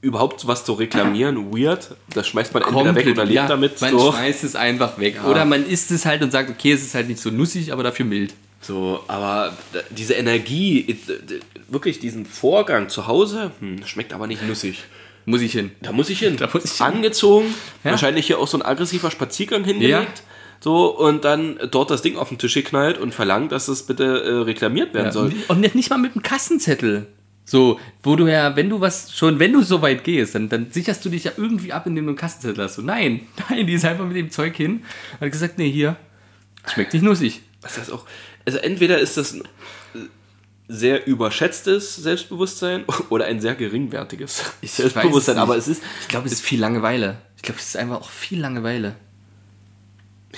überhaupt was zu reklamieren, weird. Das schmeißt man entweder weg oder lebt ja, damit. Man So. schmeißt es einfach weg. Oder man isst es halt und sagt, okay, es ist halt nicht so nussig, aber dafür mild. so, aber diese Energie, wirklich diesen Vorgang zu Hause, hm, schmeckt aber nicht nussig. Muss ich hin. Da muss ich hin. Da muss ich hin. Angezogen, Ja. wahrscheinlich hier auch so ein aggressiver Spaziergang hingelegt. Ja. So, und dann dort das Ding auf den Tisch geknallt und verlangt, dass es bitte äh, reklamiert werden Ja. soll. Und nicht, nicht mal mit einem Kassenzettel. So, wo du ja, wenn du was, schon wenn du so weit gehst, dann, dann sicherst du dich ja irgendwie ab, indem du einen Kassenzettel hast. So, nein, nein, die ist einfach mit dem Zeug hin. Hat gesagt, nee, hier, schmeckt nicht nussig. Was heißt auch, also entweder ist das ein äh, sehr überschätztes Selbstbewusstsein oder ein sehr geringwertiges weiß Selbstbewusstsein. es Aber es ist, Ich glaube, es ist viel Langeweile. Ich glaube, es ist einfach auch viel Langeweile.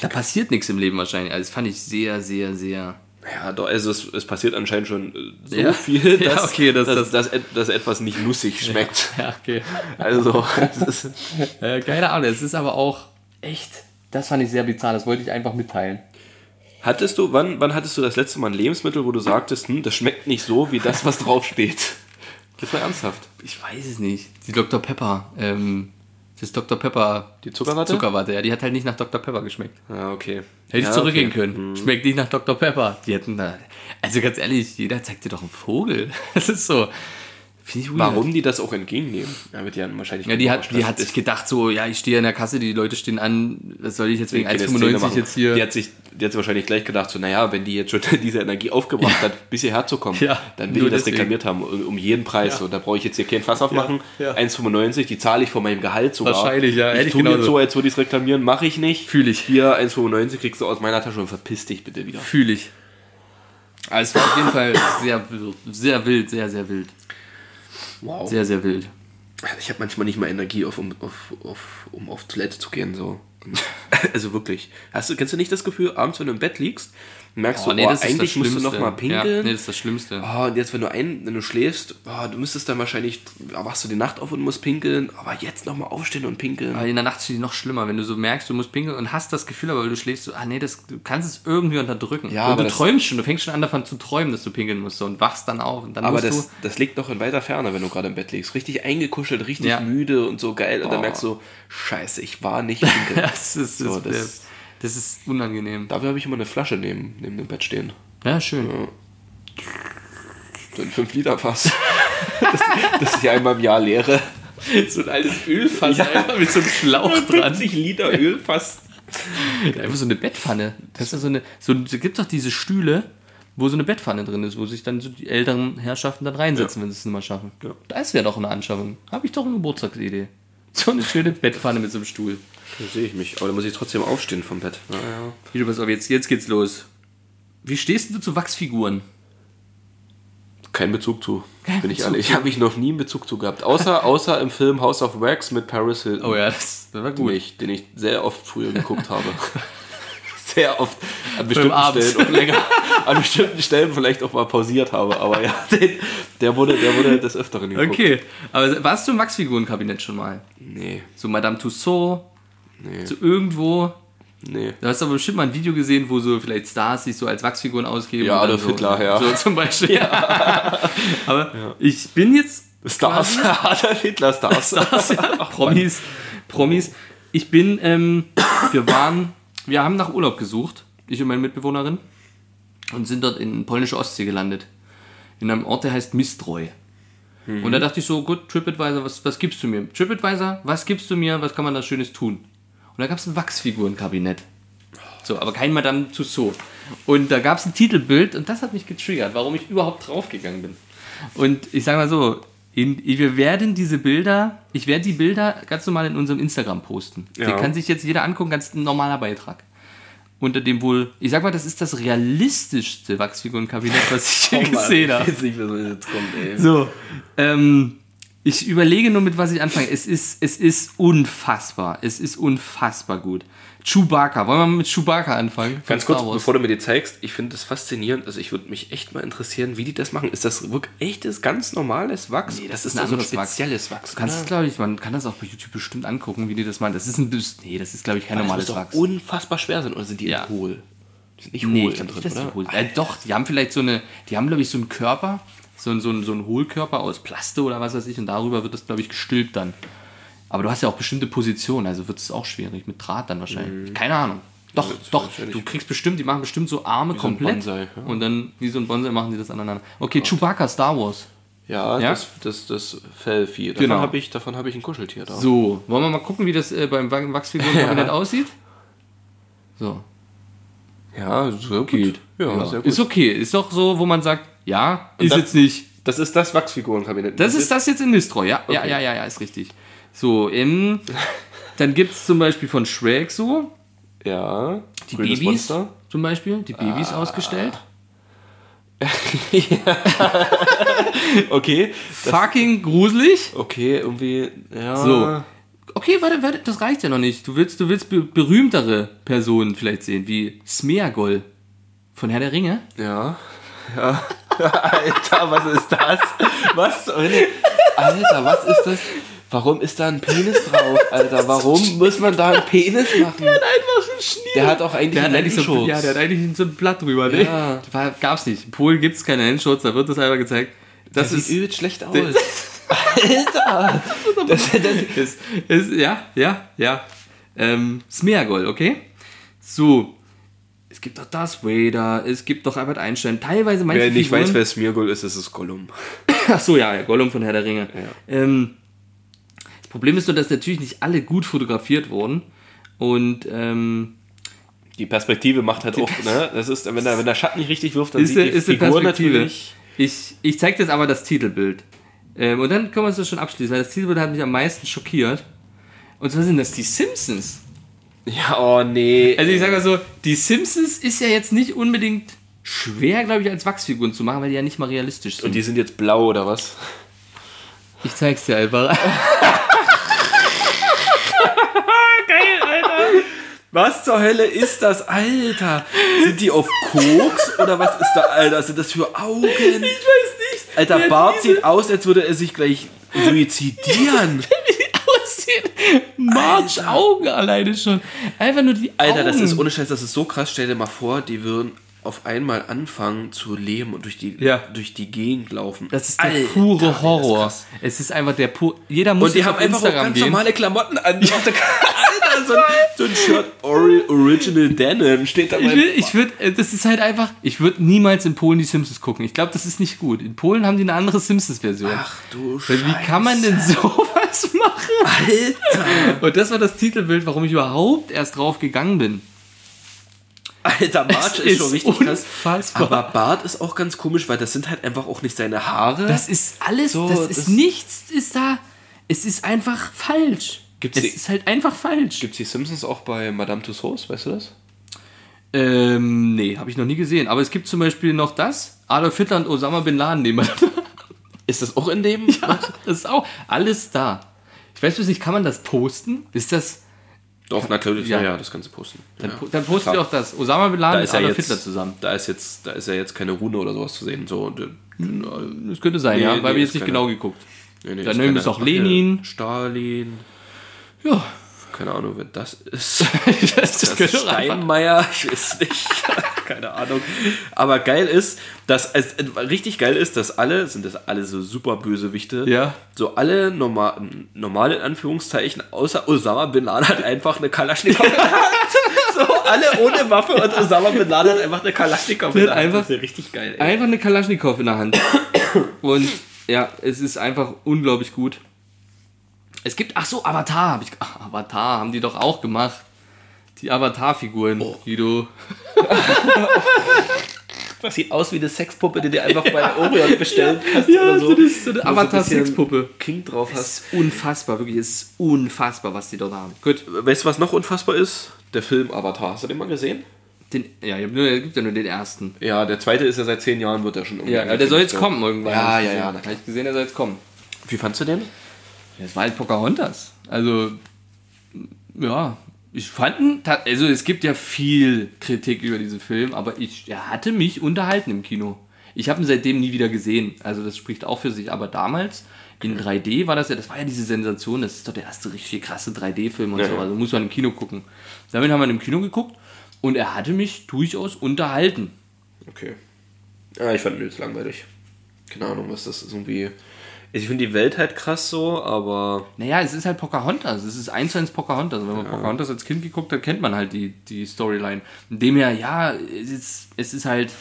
Da passiert nichts im Leben wahrscheinlich. Also, das fand ich sehr, sehr, sehr. Ja, doch, also es, es passiert anscheinend schon äh, so Ja. viel, Ja, dass, okay, das- dass, das- dass, dass etwas nicht nussig schmeckt. Ja, okay. Also, ist, Äh, keine Ahnung, es ist aber auch echt. Das fand ich sehr bizarr. Das wollte ich einfach mitteilen. hattest du, wann, wann hattest du das letzte Mal ein Lebensmittel, wo du sagtest, hm, das schmeckt nicht so wie das, was draufsteht? Das war ernsthaft. Ich weiß es nicht. Die Dr. Pepper. Ähm, das Dr. Pepper. Die Zuckerwatte? Zuckerwatte, ja. Die hat halt nicht nach Dr. Pepper geschmeckt. Ja, okay. Hätte ich ja, zurückgehen okay. können. Schmeckt nicht nach Dr. Pepper. Die hätten da. Also ganz ehrlich, jeder zeigt dir doch einen Vogel. Das ist so. Warum die das auch entgegennehmen? Ja, wird ja wahrscheinlich Ja, die hat, die Das hat sich gedacht, so, ja, ich stehe in der Kasse, die Leute stehen an, was soll ich jetzt wegen keine Szene 1,95 machen. jetzt hier. Die hat, sich, die hat sich wahrscheinlich gleich gedacht, so, naja, wenn die jetzt schon diese Energie aufgebracht hat, bis hierher zu kommen, Ja, dann will die das deswegen. reklamiert haben, um, jeden Preis. Ja. Und da brauche ich jetzt hier kein Fass aufmachen. Ja, ja. 1,95, die zahle ich von meinem Gehalt sogar. Wahrscheinlich, ja, Ich tue genauso. jetzt so, als würde ich es reklamieren, mache ich nicht. Fühl ich. Hier 1,95 kriegst du aus meiner Tasche und verpiss dich bitte wieder. Fühle ich. Aber es war auf jeden Fall sehr sehr wild, sehr, sehr wild. Wow. Sehr, sehr wild. Ich habe manchmal nicht mal Energie, auf, um, auf, auf, um auf Toilette zu gehen. So. Also wirklich. Hast du, kennst du nicht das Gefühl, abends, wenn du im Bett liegst, merkst du, oh, eigentlich musst du noch mal Ja, pinkeln? nee, das ist das Schlimmste. Oh, und jetzt, wenn du ein, wenn du schläfst, oh, du müsstest dann wahrscheinlich, ja, wachst du die Nacht auf und musst pinkeln, aber jetzt nochmal aufstehen und pinkeln. Aber in der Nacht ist es noch schlimmer, wenn du so merkst, du musst pinkeln und hast das Gefühl, aber du schläfst so, ah nee, das, du kannst es irgendwie unterdrücken. Ja, und du träumst schon, du fängst schon an davon zu träumen, dass du pinkeln musst und wachst dann auf und dann aber das, du. das liegt noch in weiter Ferne, wenn du gerade im Bett liegst. Richtig eingekuschelt, richtig Ja. müde und so geil. Und dann Oh. merkst du, scheiße, ich war nicht pinkeln. Das ist, So, das, das- ist unangenehm. Dafür habe ich immer eine Flasche neben, neben dem Bett stehen. Ja, schön. So ein 5-Liter-Fass. das, das ich einmal im Jahr leere. So ein altes Ölfass Ja. einfach mit so einem Schlauch dran. 50 Liter Ölfass. Einfach so eine Bettpfanne. Das ist ja so eine. So, da gibt doch diese Stühle, wo so eine Bettpfanne drin ist, wo sich dann so die älteren Herrschaften dann reinsetzen, wenn sie es nicht mal schaffen. Ja. Das wäre doch eine Anschaffung. Habe ich doch eine Geburtstagsidee. So eine schöne Bettpfanne mit so einem Stuhl. Da sehe ich mich. Aber da muss ich trotzdem aufstehen vom Bett. Naja. Hier, pass auf, jetzt, jetzt geht's los. Wie stehst du zu Wachsfiguren? Kein Bezug zu. Kein bin ich Bezug ehrlich. zu. Habe ich noch nie einen Bezug zu gehabt. Außer, außer im Film House of Wax mit Paris Hilton. Oh ja, das, war Den gut. ich, den ich sehr oft früher geguckt habe. sehr oft. An bestimmten. Stellen, auch länger, an bestimmten Stellen vielleicht auch mal pausiert habe. Aber ja, den, der, wurde, der wurde des Öfteren geguckt. Okay, aber warst du im Wachsfigurenkabinett schon mal? Nee, So Madame Tussauds, nee, so irgendwo. nee. Du hast aber bestimmt mal ein Video gesehen, wo so vielleicht Stars sich so als Wachsfiguren ausgeben. Ja, und Adolf so, Hitler, ja. So zum Beispiel. aber ich bin jetzt Stars. Adolf Hitler Stars. Stars, ja. Promis, Promis. Ich bin, ähm, wir waren, wir haben nach Urlaub gesucht, ich und meine Mitbewohnerin, und sind dort in polnische Ostsee gelandet. In einem Ort, der heißt Mistroj. Und da dachte ich so, gut, TripAdvisor, was, was gibst du mir? TripAdvisor, was gibst du mir, was kann man da Schönes tun? Und da gab es ein Wachsfigurenkabinett. So, aber kein Madame Tussauds. Und da gab es ein Titelbild und das hat mich getriggert, warum ich überhaupt draufgegangen bin. Und ich sage mal so, in, wir werden diese Bilder, ich werde die Bilder ganz normal in unserem Instagram posten. Ja. Den kann sich jetzt jeder angucken, ganz normaler Beitrag. Unter dem wohl, ich sag mal, das ist das realistischste Wachsfigurenkabinett, was ich je gesehen habe. Jetzt nicht, was jetzt kommt, ey. So, ähm, ich überlege nur, mit was ich anfange. Es ist, es ist unfassbar. Es ist unfassbar gut. Chewbacca. Wollen wir mal mit Chewbacca anfangen? Ganz kurz, bevor du mir die zeigst, ich finde das faszinierend. Also ich würde mich echt mal interessieren, wie die das machen. Ist das wirklich echtes, ganz normales Wachs? Nee, das ist ist ein anderes Wachs. spezielles Wachs. Du kannst glaube ich, man kann das auch bei YouTube bestimmt angucken, wie die das machen. Das ist ein bisschen, nee, das ist, glaube ich, kein das normales muss doch Wachs. unfassbar schwer sein. Oder sind die Ja. hohl? Die sind nicht Nee, hohl ich da glaub drin, nicht, oder? hohl- äh, doch, die haben vielleicht so eine, die haben, glaube ich, so einen Körper, so, so, so einen Hohlkörper aus Plaste oder was weiß ich, und darüber wird das, glaube ich, gestülpt dann. Aber du hast ja auch bestimmte Positionen, also wird es auch schwierig, mit Draht dann wahrscheinlich. Keine Ahnung. Doch, Mhm. das ist doch, du kriegst bestimmt, die machen bestimmt so Arme so komplett Bonsai, ja. und dann wie so ein Bonsai machen die das aneinander. Okay, Chewbacca, Star Wars. Ja, Ja? Das, das, das Fellvieh. Davon Genau. habe ich, davon hab ich ein Kuscheltier da. So, wollen wir mal gucken, wie das äh, beim Wa- Wachsfigurenkabinett aussieht? So, Ja, sehr gut. geht. Ja, sehr gut. Ist okay, ist doch so, wo man sagt, ja, ist das- jetzt nicht das ist das Wachsfigurenkabinett. Das ist das jetzt in Mistreu, ja? Ja, Okay. ja, ja, ja, ist richtig. So, im, dann gibt es zum Beispiel von Shrek so Ja. die Babys Monster. zum Beispiel, die Babys Ah. ausgestellt. Okay. Fucking gruselig. okay, irgendwie. Ja. So. Okay, warte, warte, das reicht ja noch nicht. Du willst, du willst be berühmtere Personen vielleicht sehen, wie Smeagol von Herr der Ringe. Ja. Ja. Alter, was ist das? Was? Hölle? Alter, was ist das? Warum ist da ein Penis drauf, Alter? Warum muss man da einen Penis machen? Einfach ein Schnier. Der hat auch eigentlich Der hat einen eigentlich so, Handschutz. ja, der hat eigentlich so ein Blatt drüber, ne? Ja. War, gab's nicht. In Polen gibt's keine Handschutz, da wird das einfach gezeigt. Das Das ist sieht übel schlecht aus. Alter! Das, das, ist, ist, ja, ja, ja. Ähm, Smeagol, okay? So. Es gibt doch Darth Vader, es gibt doch Albert Einstein. Teilweise manche wer nicht Figuren, weiß, wer Smeargol ist, ist es Gollum. Ach so, ja, ja, Gollum von Herr der Ringe. Ähm, das Problem ist nur, dass natürlich nicht alle gut fotografiert wurden. Und ähm, Die Perspektive macht halt auch, ne? Das ist, wenn der, wenn der Schatten nicht richtig wirft, dann ist, sieht die ist Figur natürlich. Ich, ich zeige dir jetzt aber das Titelbild. Ähm, und dann können wir es das schon abschließen, weil das Titelbild hat mich am meisten schockiert. Und zwar sind das die Simpsons. Ja, oh nee. Also ich sage mal so, die Simpsons ist ja jetzt nicht unbedingt schwer, glaube ich, als Wachsfiguren zu machen, weil die ja nicht mal realistisch sind. Und die sind jetzt blau oder was? ich zeig's dir einfach. Was zur Hölle ist das, Alter? Sind die auf Koks oder was ist da, Alter? Sind das für Augen? Ich weiß nicht. Alter, Wer Bart sieht aus, als würde er sich gleich suizidieren. aussehen. March Augen alleine schon. Einfach nur die Alter, Augen. das ist ohne Scheiß, das ist so krass. Stell dir mal vor, die würden auf einmal anfangen zu leben und durch die, Ja. durch die Gegend laufen. Das ist der Alter, pure ist Horror. krass. es ist einfach der pur. Jeder muss Und die haben einfach auch Instagram ganz gehen. normale Klamotten an. Alter, so ein, so ein Shirt Ori Original Denim steht da Ich will, ich würde, das ist halt einfach, ich würde niemals in Polen die Simpsons gucken. Ich glaube, das ist nicht gut. In Polen haben die eine andere Simpsons-Version. Ach du Scheiße. Wie kann man denn sowas machen? Alter, Und das war das Titelbild, warum ich überhaupt erst drauf gegangen bin. Alter, Marge Es ist schon ist richtig krass. unfassbar. Aber Bart ist auch ganz komisch, weil das sind halt einfach auch nicht seine Haare. Das ist alles, So, das ist das- nichts, ist da. Es ist einfach falsch. Gibt's es die- ist halt einfach falsch. Gibt's die Simpsons auch bei Madame Tussauds, weißt du das? Ähm, nee, habe ich noch nie gesehen. Aber es gibt zum Beispiel noch das: Adolf Hitler und Osama Bin Laden nebeneinander. Ist das auch in dem? Das ist auch alles da. Ich weiß nicht, kann man das posten? Ist das. Doch, natürlich. Ja. Ja, das kannst du posten. Dann, ja. dann posten wir auch das. Osama Bin da Laden ist und ja Adolf jetzt, Hitler zusammen. Da ist jetzt, da ist ja jetzt keine Rune oder sowas zu sehen. So, und, äh, Das könnte sein, Nee, ja, nee, weil wir ist jetzt nicht keine- genau geguckt. nee, nee, Daneben ist auch Lenin. Stalin. Ja, Keine Ahnung, wer das ist. das, das könnte doch einfach. Steinmeier, ich weiß nicht. Keine Ahnung. Aber geil ist, dass es richtig geil ist, dass alle, sind das alle so super Bösewichte, Ja. so alle normal, normal in Anführungszeichen, außer Osama Bin Laden hat einfach eine Kalaschnikow in der Hand. So, alle ohne Waffe und Osama Bin Laden hat einfach eine Kalaschnikow in der Hand. einfach- Das ist richtig geil. Ey. Einfach eine Kalaschnikow in der Hand. Und ja, es ist einfach unglaublich gut. Es gibt, ach so, Avatar. Hab ich, ach, Avatar haben die doch auch gemacht. Die Avatar-Figuren, Oh. die du. Das sieht aus wie eine Sexpuppe, die du einfach bei Orion bestellen kannst oder so. so eine, so eine Avatar-Sexpuppe. bisschen King drauf hast. Ist unfassbar, wirklich. Es ist unfassbar, was die dort haben. Gut. Weißt du, was noch unfassbar ist? Der Film Avatar. Hast du den mal gesehen? Den, ja, es gibt ja nur den ersten. Ja, der zweite ist ja seit zehn Jahren, wird er schon irgendwie Ja, der soll jetzt kommen irgendwann. Ja, ja, ja. gesehen. Hab ich gesehen, der soll jetzt kommen. Wie fandst du den? Ja, Es war halt Pocahontas. Also, ja, ich fand also es gibt ja viel Kritik über diesen Film, aber ich, er hatte mich unterhalten im Kino. Ich habe ihn seitdem nie wieder gesehen. Also das spricht auch für sich. Aber damals in 3D war das ja, das war ja diese Sensation. Das ist doch der erste richtig krasse 3D-Film und Ja, so. Also muss man im Kino gucken. Damit haben wir im Kino geguckt und er hatte mich durchaus unterhalten. Okay. Ja, ich fand ihn jetzt langweilig. Keine Ahnung, was das ist irgendwie. Ich finde die Welt halt krass so, aber. Naja, es ist halt Pocahontas. Es ist eins zu eins Pocahontas. Wenn man Pocahontas als Kind geguckt hat, kennt man halt die, die Storyline. In dem her, ja, es ist, es ist halt.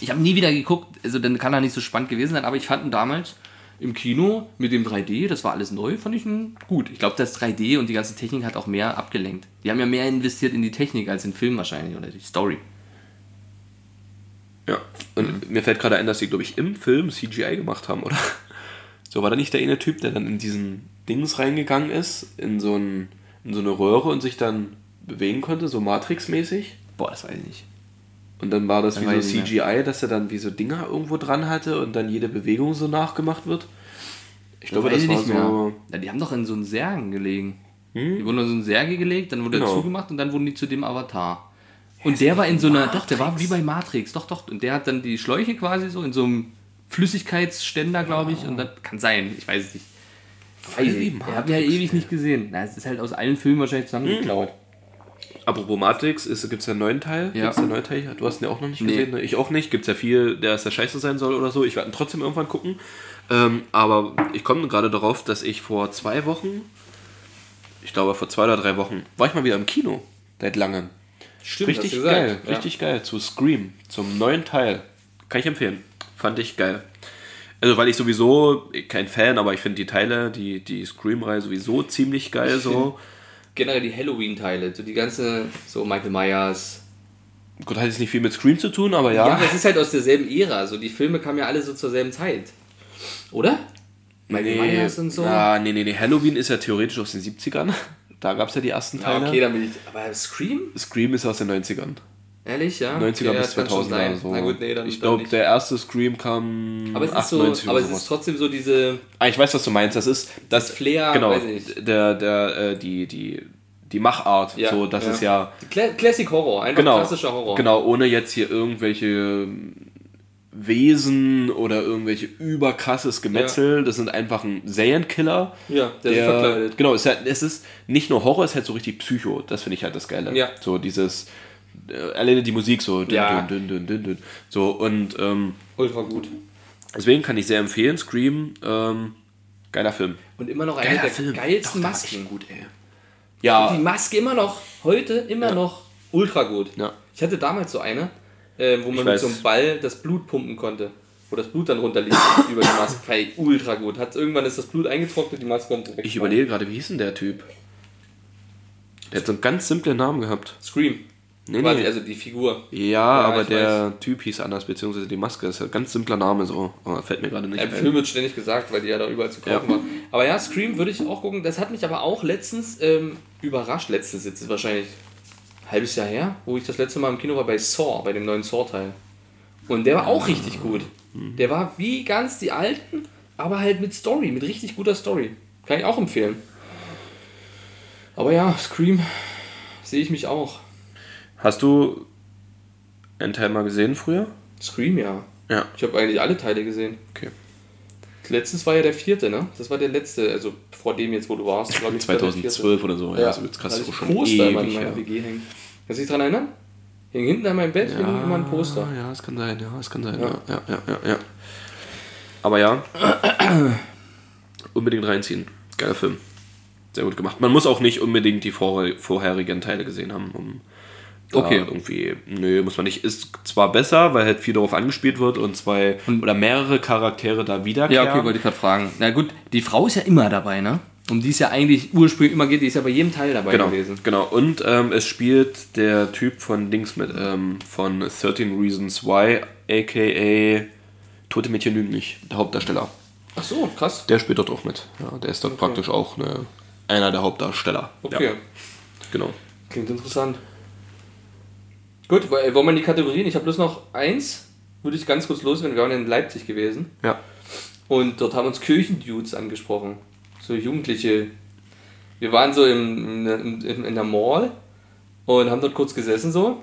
Ich habe nie wieder geguckt, also dann kann er nicht so spannend gewesen sein, aber ich fand ihn damals im Kino mit dem 3D, das war alles neu, fand ich ihn gut. Ich glaube, das 3D und die ganze Technik hat auch mehr abgelenkt. Die haben ja mehr investiert in die Technik als in den Film wahrscheinlich oder die Story. Ja. Und mir fällt gerade ein, dass sie, glaube ich, im Film CGI gemacht haben, oder? So war da nicht der eine Typ, der dann in diesen Dings reingegangen ist, in so, ein, in so eine Röhre und sich dann bewegen konnte, so Matrix-mäßig? Boah, das weiß ich nicht. Und dann war das Dann wie so CGI, dass er dann wie so Dinger irgendwo dran hatte und dann jede Bewegung so nachgemacht wird. Ich glaube, das ich war nicht so. mehr. Ja, die haben doch in so einen Särgen gelegen. Die wurden in so einen Särge gelegt, dann wurde er Genau. zugemacht und dann wurden die zu dem Avatar. Und der war in so einer, doch, der war wie bei Matrix, doch, doch. Und der hat dann die Schläuche quasi so in so einem Flüssigkeitsständer, glaube ich. Und das kann sein, ich weiß es nicht. Ich. Habe ja ewig nicht gesehen. Na, es ist halt aus allen Filmen wahrscheinlich zusammengeklaut. Apropos Matrix, gibt es einen neuen Teil? Ja. Gibt's einen neuen Teil? Du hast ihn ja auch noch nicht Nee. gesehen, ne? ich auch nicht. Gibt es ja viel, der ist der Scheiße sein soll oder so. Ich werde ihn trotzdem irgendwann gucken. Ähm, aber ich komme gerade darauf, dass ich vor zwei Wochen, ich glaube vor zwei oder drei Wochen, war ich mal wieder im Kino. Seit langem. Stimmt, Richtig geil, richtig geil. Zu Scream, zum neuen Teil. Kann ich empfehlen. Fand ich geil. Also, weil ich sowieso, kein Fan, aber ich finde die Teile, die, die Scream-Reihe sowieso ziemlich geil so. Generell die Halloween-Teile, so die ganze, so Michael Myers. Gut, hat jetzt nicht viel mit Scream zu tun, aber Ja, ja. aber es ist halt aus derselben Ära, so die Filme kamen ja alle so zur selben Zeit. Oder? Michael Myers und so. Ah, nee, nee, nee. Halloween ist ja theoretisch aus den 70ern. Da gab es ja die ersten Teile. okay, dann bin ich. Aber Scream? Scream ist aus den 90ern. Ehrlich, ja? 90er okay, ja, bis das kann schon 2000er. sein. So. Na gut, nee, dann ich glaube, der erste Scream kam Aber es ist 98 so, aber es ist trotzdem so diese. Ah, ich weiß, was du meinst. Das ist das Flair, genau, weiß ich der der äh, die die die Machart. Ja, so, das ja. ist ja Cla Classic Horror, einfach genau klassischer Horror. Genau, ohne jetzt hier irgendwelche Wesen oder irgendwelche überkrasses Gemetzel. Das sind einfach ein Serienkiller. Ja, der, sich Der, verkleidet. genau, es ist, halt, es ist nicht nur Horror, es ist halt so richtig Psycho. Das finde ich halt das Geile. Ja. So dieses, äh, alleine die Musik so, dünn, Ja. dünn, dünn, dünn, dünn, dünn. So, und ähm, Ultra gut. deswegen kann ich sehr empfehlen, Scream, ähm, geiler Film. Und immer noch eine Geiler der Film. geilsten Doch, Masken. gut, ey. Ja, Die Maske immer noch, heute immer noch ultra gut. Ja. Ich hatte damals so eine, äh, wo man mit weiß. so einem Ball das Blut pumpen konnte. Wo das Blut dann runterlief über die Maske. Fand ultra gut. Hat, irgendwann ist das Blut eingetrocknet, die Maske kommt direkt. ich überlege gerade, wie hieß denn der Typ? Der hat so einen ganz simplen Namen gehabt. Scream. Nee, Quasi, nee. also die Figur. Ja, aber ich der Typ hieß anders, beziehungsweise die Maske. Das ist ein ganz simpler Name so. Aber fällt mir gerade nicht Ja, Im ein. Film wird ständig gesagt, weil die ja da überall zu kaufen Ja. waren. Aber ja, Scream würde ich auch gucken. Das hat mich aber auch letztens ähm, überrascht. Letztens, jetzt ist wahrscheinlich ein halbes Jahr her, wo ich das letzte Mal im Kino war bei Saw, bei dem neuen Saw-Teil. Und der war auch richtig gut. Der war wie ganz die alten, aber halt mit Story, mit richtig guter Story. Kann ich auch empfehlen. Aber ja, Scream sehe ich mich auch. Hast du mal gesehen früher? Scream, ja. Ja. Ich habe eigentlich alle Teile gesehen. Okay. Letztens war ja der vierte, ne? Das war der letzte, also vor dem jetzt, wo du warst. ich, war der vierte. 2012 oder so. Ja, Ja, also jetzt krass, ich schon Poster immer in ewig meiner her. WG hängen. Kannst du dich daran erinnern? Hing hinten an meinem Bett, hing immer ein Poster. Ja, es kann sein, ja, es kann sein. Ja, ja, ja, ja. ja. Aber ja, unbedingt reinziehen. Geiler Film. Sehr gut gemacht. Man muss auch nicht unbedingt die vor, vorherigen Teile gesehen haben, um Okay. irgendwie. Nö, muss man nicht. Ist zwar besser, weil halt viel darauf angespielt wird und zwei oder mehrere Charaktere da wiederkehren. Ja, okay, wollte ich gerade fragen. Na gut, die Frau ist ja immer dabei, ne? Um die es ja eigentlich ursprünglich immer geht, die ist ja bei jedem Teil dabei Genau, gewesen. genau. Und ähm, es spielt der Typ von Dings mit, ähm, von 13 Reasons Why, aka Tote Mädchen lügen nicht, der Hauptdarsteller. Ach so, krass. Der spielt dort auch mit. Ja, der ist dort praktisch auch eine, einer der Hauptdarsteller. Okay, Ja, genau. klingt interessant. Gut, wo- wollen wir in die Kategorien? Ich habe bloß noch eins, würde ich ganz kurz loswerden. Wir waren in Leipzig gewesen Ja. und dort haben uns Kirchendudes angesprochen. So Jugendliche. Wir waren so im, in, in, in der Mall und haben dort kurz gesessen so.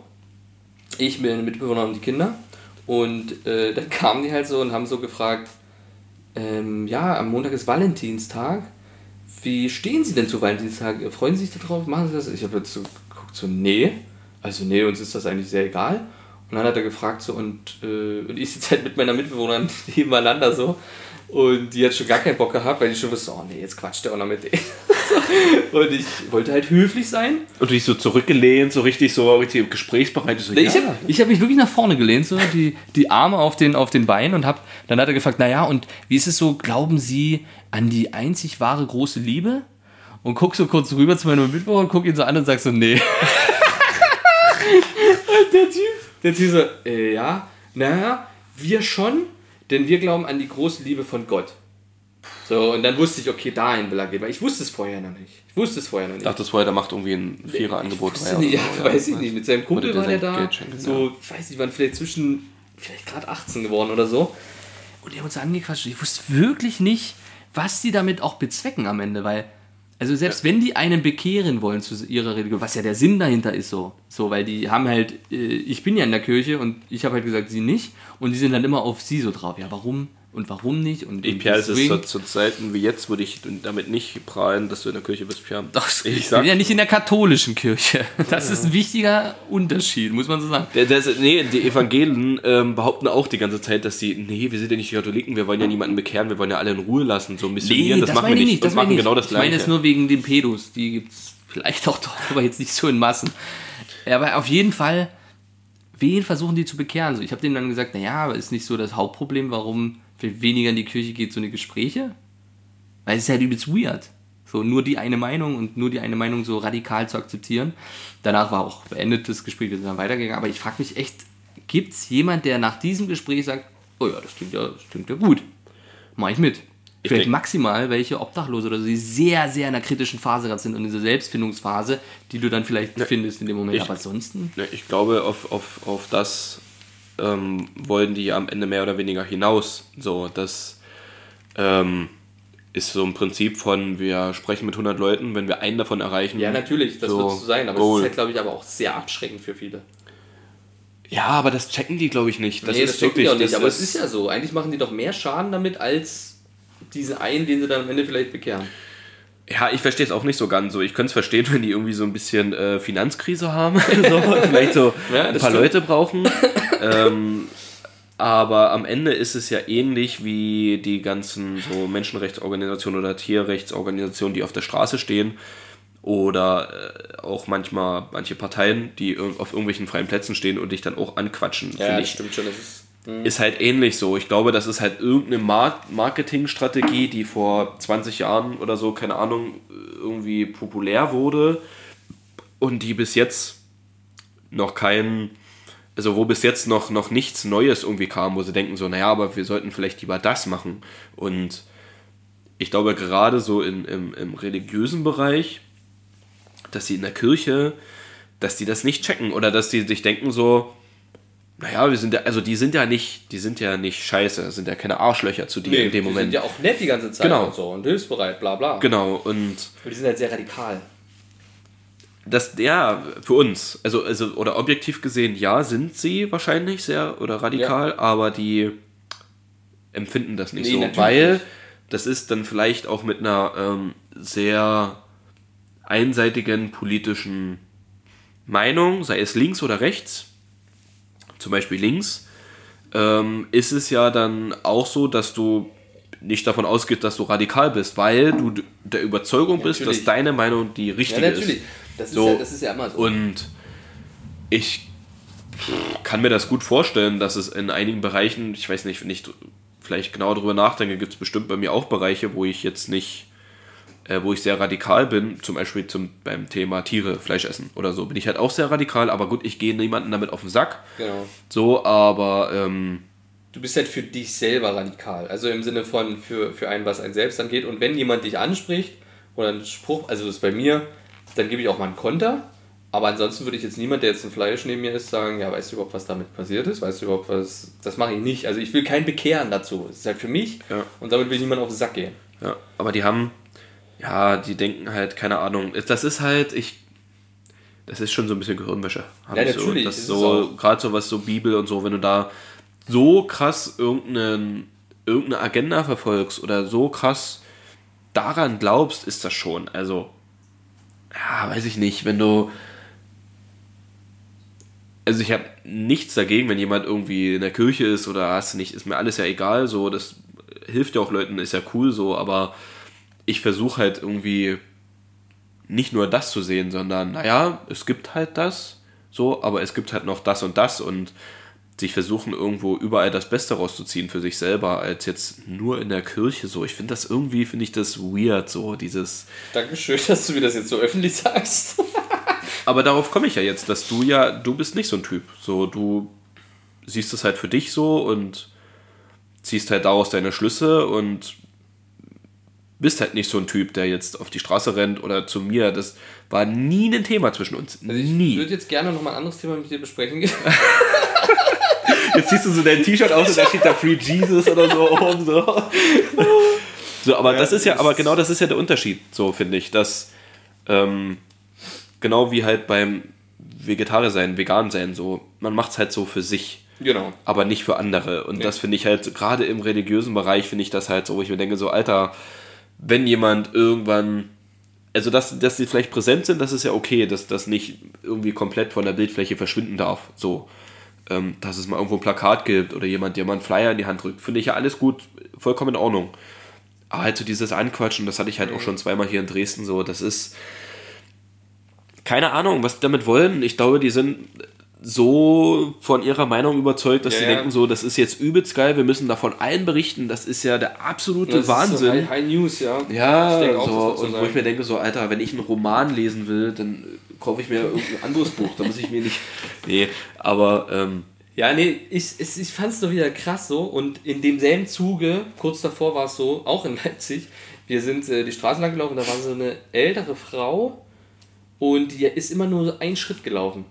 Ich, meine Mitbewohner und die Kinder. Und äh, dann kamen die halt so und haben so gefragt, ähm, ja, am Montag ist Valentinstag. Wie stehen Sie denn zu Valentinstag? Freuen Sie sich darauf? Machen Sie das? Ich habe so geguckt, so, nee. Also, nee, uns ist das eigentlich sehr egal. Und dann hat er gefragt, so, und, äh, und ich sitze halt mit meiner Mitbewohnerin nebeneinander so. Und die hat schon gar keinen Bock gehabt, weil die schon wusste, oh nee, jetzt quatscht der auch noch mit denen. Und ich wollte halt höflich sein. Und du dich so zurückgelehnt, so richtig, so richtig gesprächsbereit. So, Nee, ja. Ich habe ich hab mich wirklich nach vorne gelehnt, so die, die Arme auf den, auf den Beinen und hab, dann hat er gefragt, naja, und wie ist es so, glauben Sie an die einzig wahre große Liebe? Und guck so kurz rüber zu meinem Mitbewohner und guck ihn so an und sag so, nee. der Typ, der Typ so, äh, ja, naja, wir schon, denn wir glauben an die große Liebe von Gott. So, und dann wusste ich, okay, dahin will er gehen, weil ich wusste es vorher noch nicht. Ich wusste es vorher noch nicht. Ich dachte, vorher, der macht irgendwie ein Vierer-Angebot. Ja, so, weiß ich nicht. Mit seinem Kumpel war der da. Schenken, so, ich weiß nicht, waren vielleicht zwischen, vielleicht gerade 18 geworden oder so. Und die haben uns angequatscht. Ich wusste wirklich nicht, was die damit auch bezwecken am Ende, weil, also selbst wenn die einen bekehren wollen zu ihrer Religion, was ja der Sinn dahinter ist, so, so weil die haben halt, äh, ich bin ja in der Kirche und ich habe halt gesagt, sie nicht. Und die sind dann immer auf sie so drauf. Ja, warum und warum nicht? Und, Ich, ist zu, zu Zeiten wie jetzt, würde ich damit nicht prahlen, dass du in der Kirche bist, Pierre. Doch, ich bin ja nicht in der katholischen Kirche. Das ist ein wichtiger Unterschied, muss man so sagen. Der, der, nee, die Evangelien ähm, behaupten auch die ganze Zeit, dass sie, nee, wir sind ja nicht die Katholiken, wir wollen ja niemanden bekehren, wir wollen ja alle in Ruhe lassen, so missionieren, das, machen wir meine nicht. das machen ich. genau das Ich meine Gleiche. es nur wegen den Pedos. Die gibt es vielleicht auch dort, aber jetzt nicht so in Massen. Aber auf jeden Fall, wen versuchen die zu bekehren? So, ich habe denen dann gesagt, naja, ist nicht so das Hauptproblem, warum viel weniger in die Kirche geht, so eine Gespräche. Weil es ist halt übelst weird. So nur die eine Meinung und nur die eine Meinung so radikal zu akzeptieren. Danach war auch beendet das Gespräch, wir sind dann weitergegangen. Aber ich frage mich echt, gibt es jemand, der nach diesem Gespräch sagt, oh ja, das klingt ja, das klingt ja gut. Mach ich mit. Ich Vielleicht maximal welche Obdachlose oder so, die sehr, sehr in einer kritischen Phase gerade sind und in dieser Selbstfindungsphase, die du dann vielleicht findest in dem Moment. ich- Aber ansonsten, Ne, ich glaube, auf, auf, auf das ähm, wollen die am Ende mehr oder weniger hinaus. So, das ähm, ist so ein Prinzip von, wir sprechen mit 100 Leuten, wenn wir einen davon erreichen. ja, natürlich, das so, wird so sein. Aber Goal. es ist halt, glaube ich, aber auch sehr abschreckend für viele. Ja, aber das checken die, glaube ich, nicht. Das nee, ist das checken die auch nicht, aber es ist ja so. Eigentlich machen die doch mehr Schaden damit, als diesen einen, den sie dann am Ende vielleicht bekehren. Ja, ich verstehe es auch nicht so ganz so. Ich könnte es verstehen, wenn die irgendwie so ein bisschen äh, Finanzkrise haben, so, vielleicht so Ja, ein paar stimmt. Leute brauchen. ähm, aber am Ende ist es ja ähnlich wie die ganzen so Menschenrechtsorganisationen oder Tierrechtsorganisationen, die auf der Straße stehen. Oder äh, auch manchmal manche Parteien, die auf irgendwelchen freien Plätzen stehen und dich dann auch anquatschen. finde ich stimmt schon. Das ist ist halt ähnlich so. Ich glaube, das ist halt irgendeine Mar Marketingstrategie, die vor 20 Jahren oder so, keine Ahnung, irgendwie populär wurde und die bis jetzt noch kein, also wo bis jetzt noch, noch nichts Neues irgendwie kam, wo sie denken so, naja, aber wir sollten vielleicht lieber das machen. Und ich glaube gerade so in, im, im religiösen Bereich, dass sie in der Kirche, dass die das nicht checken oder dass die sich denken so, naja, wir sind ja, also die sind ja nicht, die sind ja nicht scheiße, sind ja keine Arschlöcher zu dir in dem die Moment. sind ja auch nett die ganze Zeit Genau. und so und hilfsbereit, bla bla. Genau, und Aber die sind halt sehr radikal. Das, ja, für uns, also, also, oder objektiv gesehen, ja, sind sie wahrscheinlich sehr oder radikal, aber die empfinden das nicht Nee, so, natürlich weil das ist dann vielleicht auch mit einer ähm, sehr einseitigen politischen Meinung, sei es links oder rechts, zum Beispiel links, ähm, ist es ja dann auch so, dass du nicht davon ausgehst, dass du radikal bist, weil du der Überzeugung bist, natürlich. dass deine Meinung die Ja, richtige natürlich. ist. Das ist, So. ja, das ist ja immer so. Und ich kann mir das gut vorstellen, dass es in einigen Bereichen, ich weiß nicht, wenn ich vielleicht genau darüber nachdenke, gibt es bestimmt bei mir auch Bereiche, wo ich jetzt nicht, äh, wo ich sehr radikal bin, zum Beispiel zum, beim Thema Tiere, Fleisch essen oder so, bin ich halt auch sehr radikal, aber gut, ich gehe niemanden damit auf den Sack. genau. So, aber ähm, Du bist halt für dich selber radikal. Also im Sinne von für, für einen, was einen selbst angeht. Und wenn jemand dich anspricht oder einen Spruch, also das ist bei mir, dann gebe ich auch mal einen Konter. Aber ansonsten würde ich jetzt niemand, der jetzt ein Fleisch neben mir ist, sagen, ja, weißt du überhaupt, was damit passiert ist? Weißt du überhaupt, was. Das mache ich nicht. Also ich will kein Bekehren dazu. Es ist halt für mich Ja. und damit will niemand auf den Sack gehen. Ja, aber die haben, ja, die denken halt, keine Ahnung, das ist halt, ich, das ist schon so ein bisschen Gehirnwäsche. Ja, ich so. natürlich, Das ist so, gerade so was so Bibel und so, wenn du da so krass irgendeinen, irgendeine Agenda verfolgst oder so krass daran glaubst, ist das schon, also, ja, weiß ich nicht, wenn du, also ich habe nichts dagegen, wenn jemand irgendwie in der Kirche ist oder hast nicht, ist mir alles ja egal, so, das hilft ja auch Leuten, ist ja cool so, aber ich versuche halt irgendwie nicht nur das zu sehen, sondern naja, es gibt halt das, so, aber es gibt halt noch das und das und sich versuchen irgendwo überall das Beste rauszuziehen für sich selber, als jetzt nur in der Kirche so. Ich finde das irgendwie, finde ich das weird, so dieses. Dankeschön, dass du mir das jetzt so öffentlich sagst. Aber darauf komme ich ja jetzt, dass du ja, du bist nicht so ein Typ. So, du siehst es halt für dich so und ziehst halt daraus deine Schlüsse und bist halt nicht so ein Typ, der jetzt auf die Straße rennt oder zu mir. Das war nie ein Thema zwischen uns. Also ich nie. würde jetzt gerne noch mal ein anderes Thema mit dir besprechen. Jetzt ziehst du so dein T-Shirt aus und da steht da Free Jesus oder so oben so. So, aber das ist ja, aber genau das ist ja der Unterschied, so finde ich, dass ähm, genau wie halt beim Vegetarier sein, vegan sein, so, man macht es halt so für sich, genau. aber nicht für andere. Und das finde ich halt, gerade im religiösen Bereich finde ich das halt so, wo ich mir denke, so, Alter, wenn jemand irgendwann, also dass, dass sie vielleicht präsent sind, das ist ja okay, dass das nicht irgendwie komplett von der Bildfläche verschwinden darf, so. Ähm, dass es mal irgendwo ein Plakat gibt oder jemand, der mal einen Flyer in die Hand drückt, finde ich ja alles gut, vollkommen in Ordnung. Aber halt so dieses Anquatschen, das hatte ich halt auch schon zweimal hier in Dresden so, das ist keine Ahnung, was die damit wollen. Ich glaube, die sind so von ihrer Meinung überzeugt, dass Ja, sie ja. denken, so, das ist jetzt übelst geil, wir müssen davon allen berichten, das ist ja der absolute Wahnsinn. High, High News, ja. Ja, auch, so, das so und wo ich mir denke, so, Alter, wenn ich einen Roman lesen will, dann kaufe ich mir irgendein anderes Buch, da muss ich mir nicht. Nee, aber ähm, Ja, nee, ich, ich fand es doch wieder krass so. Und in demselben Zuge, kurz davor war es so, auch in Leipzig, wir sind äh, die Straße lang gelaufen, da war so eine ältere Frau und die ist immer nur einen Schritt gelaufen.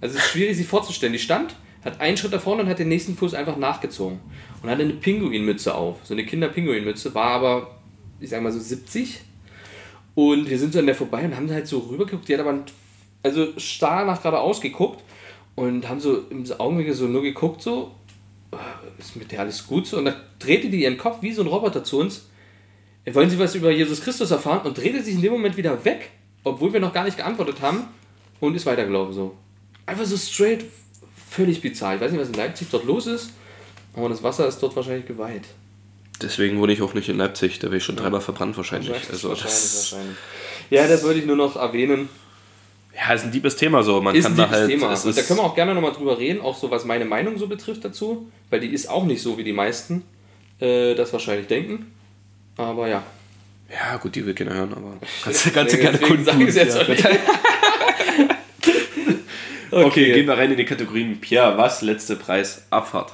Also es ist schwierig, sie vorzustellen. Die stand, hat einen Schritt da vorne und hat den nächsten Fuß einfach nachgezogen. Und hatte eine Pinguinmütze auf. So eine Kinder-Pinguinmütze, war aber, ich sag mal so 70. Und wir sind so an der vorbei und haben halt so rübergeguckt. Die hat aber also starr nach geradeaus geguckt und haben so im Augenblick so nur geguckt, so, äh, ist mit der alles gut so? Und dann drehte die ihren Kopf wie so ein Roboter zu uns. Äh, Wollen Sie was über Jesus Christus erfahren? Und drehte sich in dem Moment wieder weg, obwohl wir noch gar nicht geantwortet haben und ist weitergelaufen so. Einfach so straight, völlig bizarr. Ich weiß nicht, was in Leipzig dort los ist, aber das Wasser ist dort wahrscheinlich geweiht. deswegen wohne ich auch nicht in Leipzig, da wäre ich schon dreimal verbrannt wahrscheinlich. Also, wahrscheinlich, das, wahrscheinlich. Ja, das wollte ich nur noch erwähnen. Ja, ist ein liebes Thema so. Man ist kann ein da liebes halt. Thema. es Und da können wir auch gerne nochmal drüber reden, auch so was meine Meinung so betrifft dazu, weil die ist auch nicht so, wie die meisten äh, das wahrscheinlich denken. Aber ja. Ja, gut, die will keiner hören, aber kannst, kannst du gerne deswegen sag ich kundtun. es jetzt auch nicht. Okay, gehen wir rein in die Kategorien. Pierre, was? Letzte Preis, Abfahrt.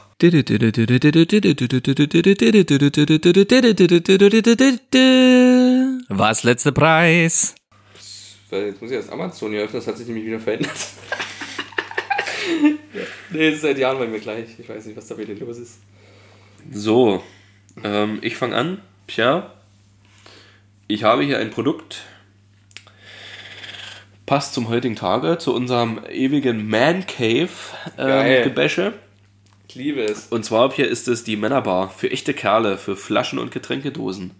Was letzter Preis? Weil jetzt muss ich erst Amazon hier öffnen, das hat sich nämlich wieder verändert. nee, es ist seit Jahren bei mir gleich. Ich weiß nicht, was da wieder los ist. So, ähm, ich fange an. Pierre, ich habe hier ein Produkt, passt zum heutigen Tage, zu unserem ewigen Man Cave ähm, Gebäsche. Ich liebe es. Und zwar hier ist es die Männerbar für echte Kerle, für Flaschen und Getränkedosen.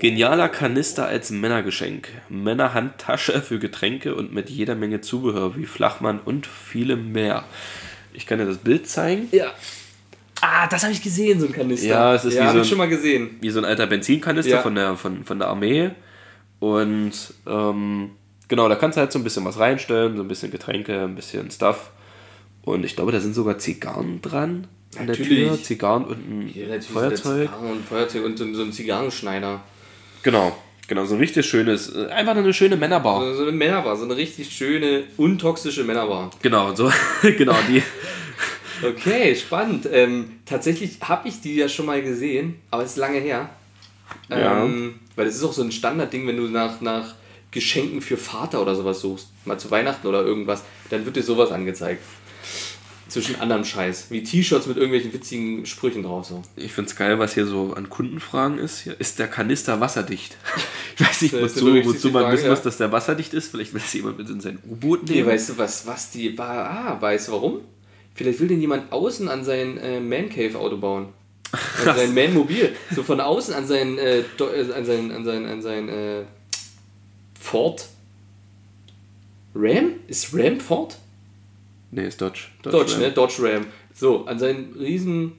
Genialer Kanister als Männergeschenk. Männerhandtasche für Getränke und mit jeder Menge Zubehör wie Flachmann und vielem mehr. Ich kann dir das Bild zeigen. Ja. Ah, das habe ich gesehen, so ein Kanister. Ja, es ist ja, wie so ich ein- schon mal gesehen. Wie so ein alter Benzinkanister Ja. von, der, von, von der Armee. Und ähm, genau, da kannst du halt so ein bisschen was reinstellen, so ein bisschen Getränke, ein bisschen Stuff. Und ich glaube, da sind sogar Zigarren dran an der Natürlich. Tür. Zigarren und ein Hier Feuerzeug. Zigarren Und Feuerzeug und so, so ein Zigarrenschneider. Genau, genau, so ein richtig schönes, äh, einfach eine schöne Männerbar. So so eine Männerbar, so eine richtig schöne, untoxische Männerbar. Genau, so, genau, die. Okay, spannend. Ähm, tatsächlich habe ich die ja schon mal gesehen, aber es ist lange her. Ja. Ähm, weil das ist auch so ein Standardding, wenn du nach, nach Geschenken für Vater oder sowas suchst, mal zu Weihnachten oder irgendwas, dann wird dir sowas angezeigt. Zwischen anderem Scheiß, wie T-Shirts mit irgendwelchen witzigen Sprüchen drauf. So. Ich find's geil, was hier so an Kundenfragen ist. Hier, ist der Kanister wasserdicht? Ich weiß nicht, wozu, wozu man Frage, wissen ja. muss, dass der wasserdicht ist. Vielleicht will das jemand mit in sein U-Boot Nee, nehmen. weißt du, was, was die? Ah, weißt du warum? Vielleicht will den jemand außen an sein äh, Man Cave Auto bauen. An sein Man Mobil. So von außen an sein, äh, äh, an sein, an sein, an sein äh, Ford. Ram? Ist Ram Ford? Nee, ist Dodge. Dodge, Ram. ne? Dodge Ram. So, an seinen riesen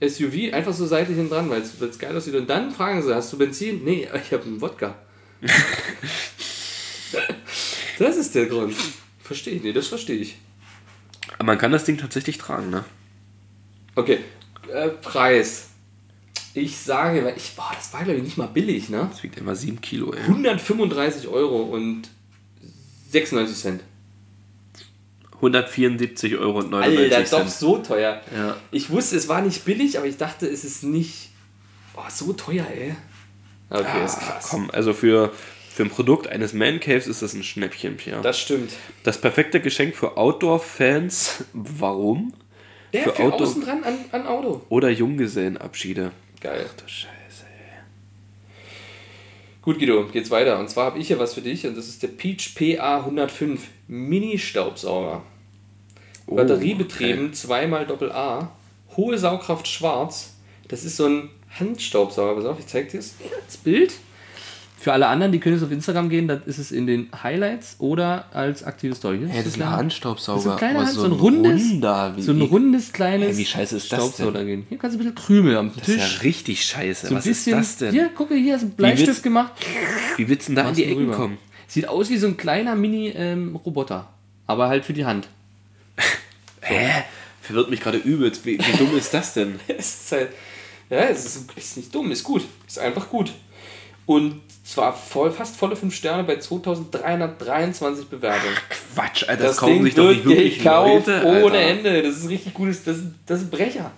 SUV einfach so seitlich hin dran, weil es geil aussieht. Und dann fragen sie, hast du Benzin? Nee, ich habe einen Wodka. das ist der Grund. Verstehe ich, nee, das verstehe ich. Aber Man kann das Ding tatsächlich tragen, ne? Okay, äh, Preis. Ich sage, weil ich, boah, das war glaube ich nicht mal billig, ne? Das wiegt immer 7 Kilo, ey. 135 Euro und 96 Cent. 174 Euro Alter, 99 doch so teuer. Ja. Ich wusste, es war nicht billig, aber ich dachte, es ist nicht. Oh, so teuer, ey. Okay, ist Ah, krass. komm, also für, für ein Produkt eines Man Caves ist das ein Schnäppchen, Pierre. Das stimmt. Das perfekte Geschenk für Outdoor-Fans. Warum? Der Für für, Auto- außen dran an, an Auto. Oder Junggesellenabschiede. Geil. Du Scheiße. Gut, Guido, geht's weiter. Und zwar habe ich hier was für dich und das ist der Peach PA 105 Mini-Staubsauger. Oh, Batteriebetrieben, zweimal Doppel A, hohe Saugkraft schwarz. Das ist so ein Handstaubsauger. Pass auf, ich zeig dir das Bild. Für alle anderen, die können jetzt auf Instagram gehen, dann ist es in den Highlights oder als aktive Story. Hey, das ist ein Handstaubsauger. Das ist ein kleiner Hand, so ein rundes, Runder, wie so ein rundes kleines Hey, wie scheiße ist das Staubsauger gehen. Hier kannst du ein bisschen Krümel am Das ist Tisch. ja richtig scheiße. so ein Was bisschen. ist das denn? Hier, gucke, hier ist ein Bleistift willst- gemacht. Wie willst du denn da in die Ecken rüber. kommen? Sieht aus wie so ein kleiner Mini-Roboter. aber halt für die Hand. Hä? Verwirrt mich gerade übelst. Wie, wie dumm ist das denn? Es ist halt, ja, es ist, ist nicht dumm, ist gut. Ist einfach gut. Und zwar voll, fast volle 5 Sterne bei 2323 Bewertungen. Quatsch, Alter, Das, Ding wird gekauft Leute, ohne Alter. Ende. Das ist ein richtig gutes, das, ist- das ist ein Brecher.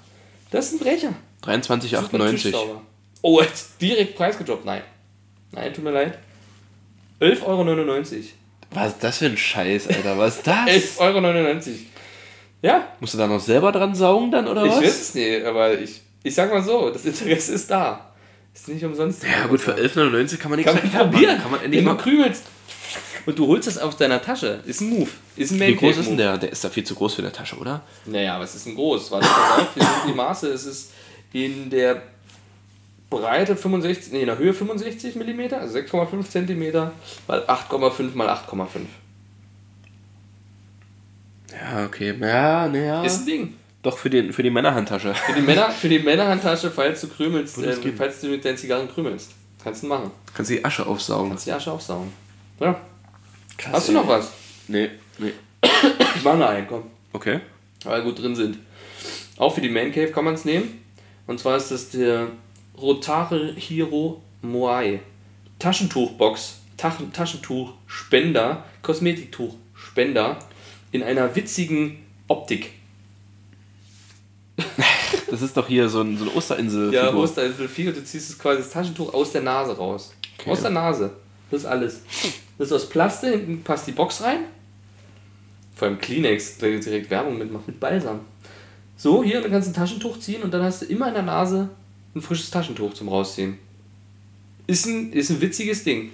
Das ist ein Brecher. Super 23,98. Tischsauger. Oh, jetzt direkt Preis gedroppt. Nein. Nein, tut mir leid. 11,99 Euro. Was ist das für ein Scheiß, Alter? Was ist das? 11,99 Euro. Ja, Musst du da noch selber dran saugen dann, oder ich was? weiß es nicht, aber ich, ich sag mal so, das Interesse ist da. Ist nicht umsonst. Ja gut, für 11,99 kann man nichts Kann man probieren. Kann man endlich Wenn du mal... krümelst und du holst das auf deiner Tasche, ist ein Move. Ist ein Wie groß ist denn der? Der ist da viel zu groß für eine Tasche, oder? Naja, was ist denn groß? Warte, pass auf, hier sind die Maße. Es ist in der Breite 65, nee, in der Höhe 65 mm, also 6,5 cm, mal 8,5 mal 8,5. Ja, okay. Ja, naja. Ist ein Ding. Doch für, den, für die Männerhandtasche. Für die, Männer, für die Männerhandtasche, falls du krümelst, äh, falls du mit deinen Zigarren krümelst. Kannst du machen. Kannst du die Asche aufsaugen. Kannst die Asche aufsaugen. Ja. Krass, Hast du ey. noch was? Nee, nee. Ich mach noch einen, komm. Okay. weil gut drin sind. Auch für die Man Cave kann man es nehmen. Und zwar ist das der Rotare Hiro Moai. Taschentuchbox, Taschen, Taschentuch, Spender, Kosmetiktuch, Spender in einer witzigen Optik. Das ist doch hier so, ein, so eine Osterinsel. Ja, Osterinselfigur, du ziehst es quasi das Taschentuch aus der Nase raus. Okay. Aus der Nase. Das ist alles. Das ist aus Plastik, hinten passt die Box rein. Vor allem Kleenex, direkt Werbung mitmacht, mit Balsam. So, hier, dann kannst du ein Taschentuch ziehen und dann hast du immer in der Nase ein frisches Taschentuch zum Rausziehen. Ist ein, ist ein witziges Ding.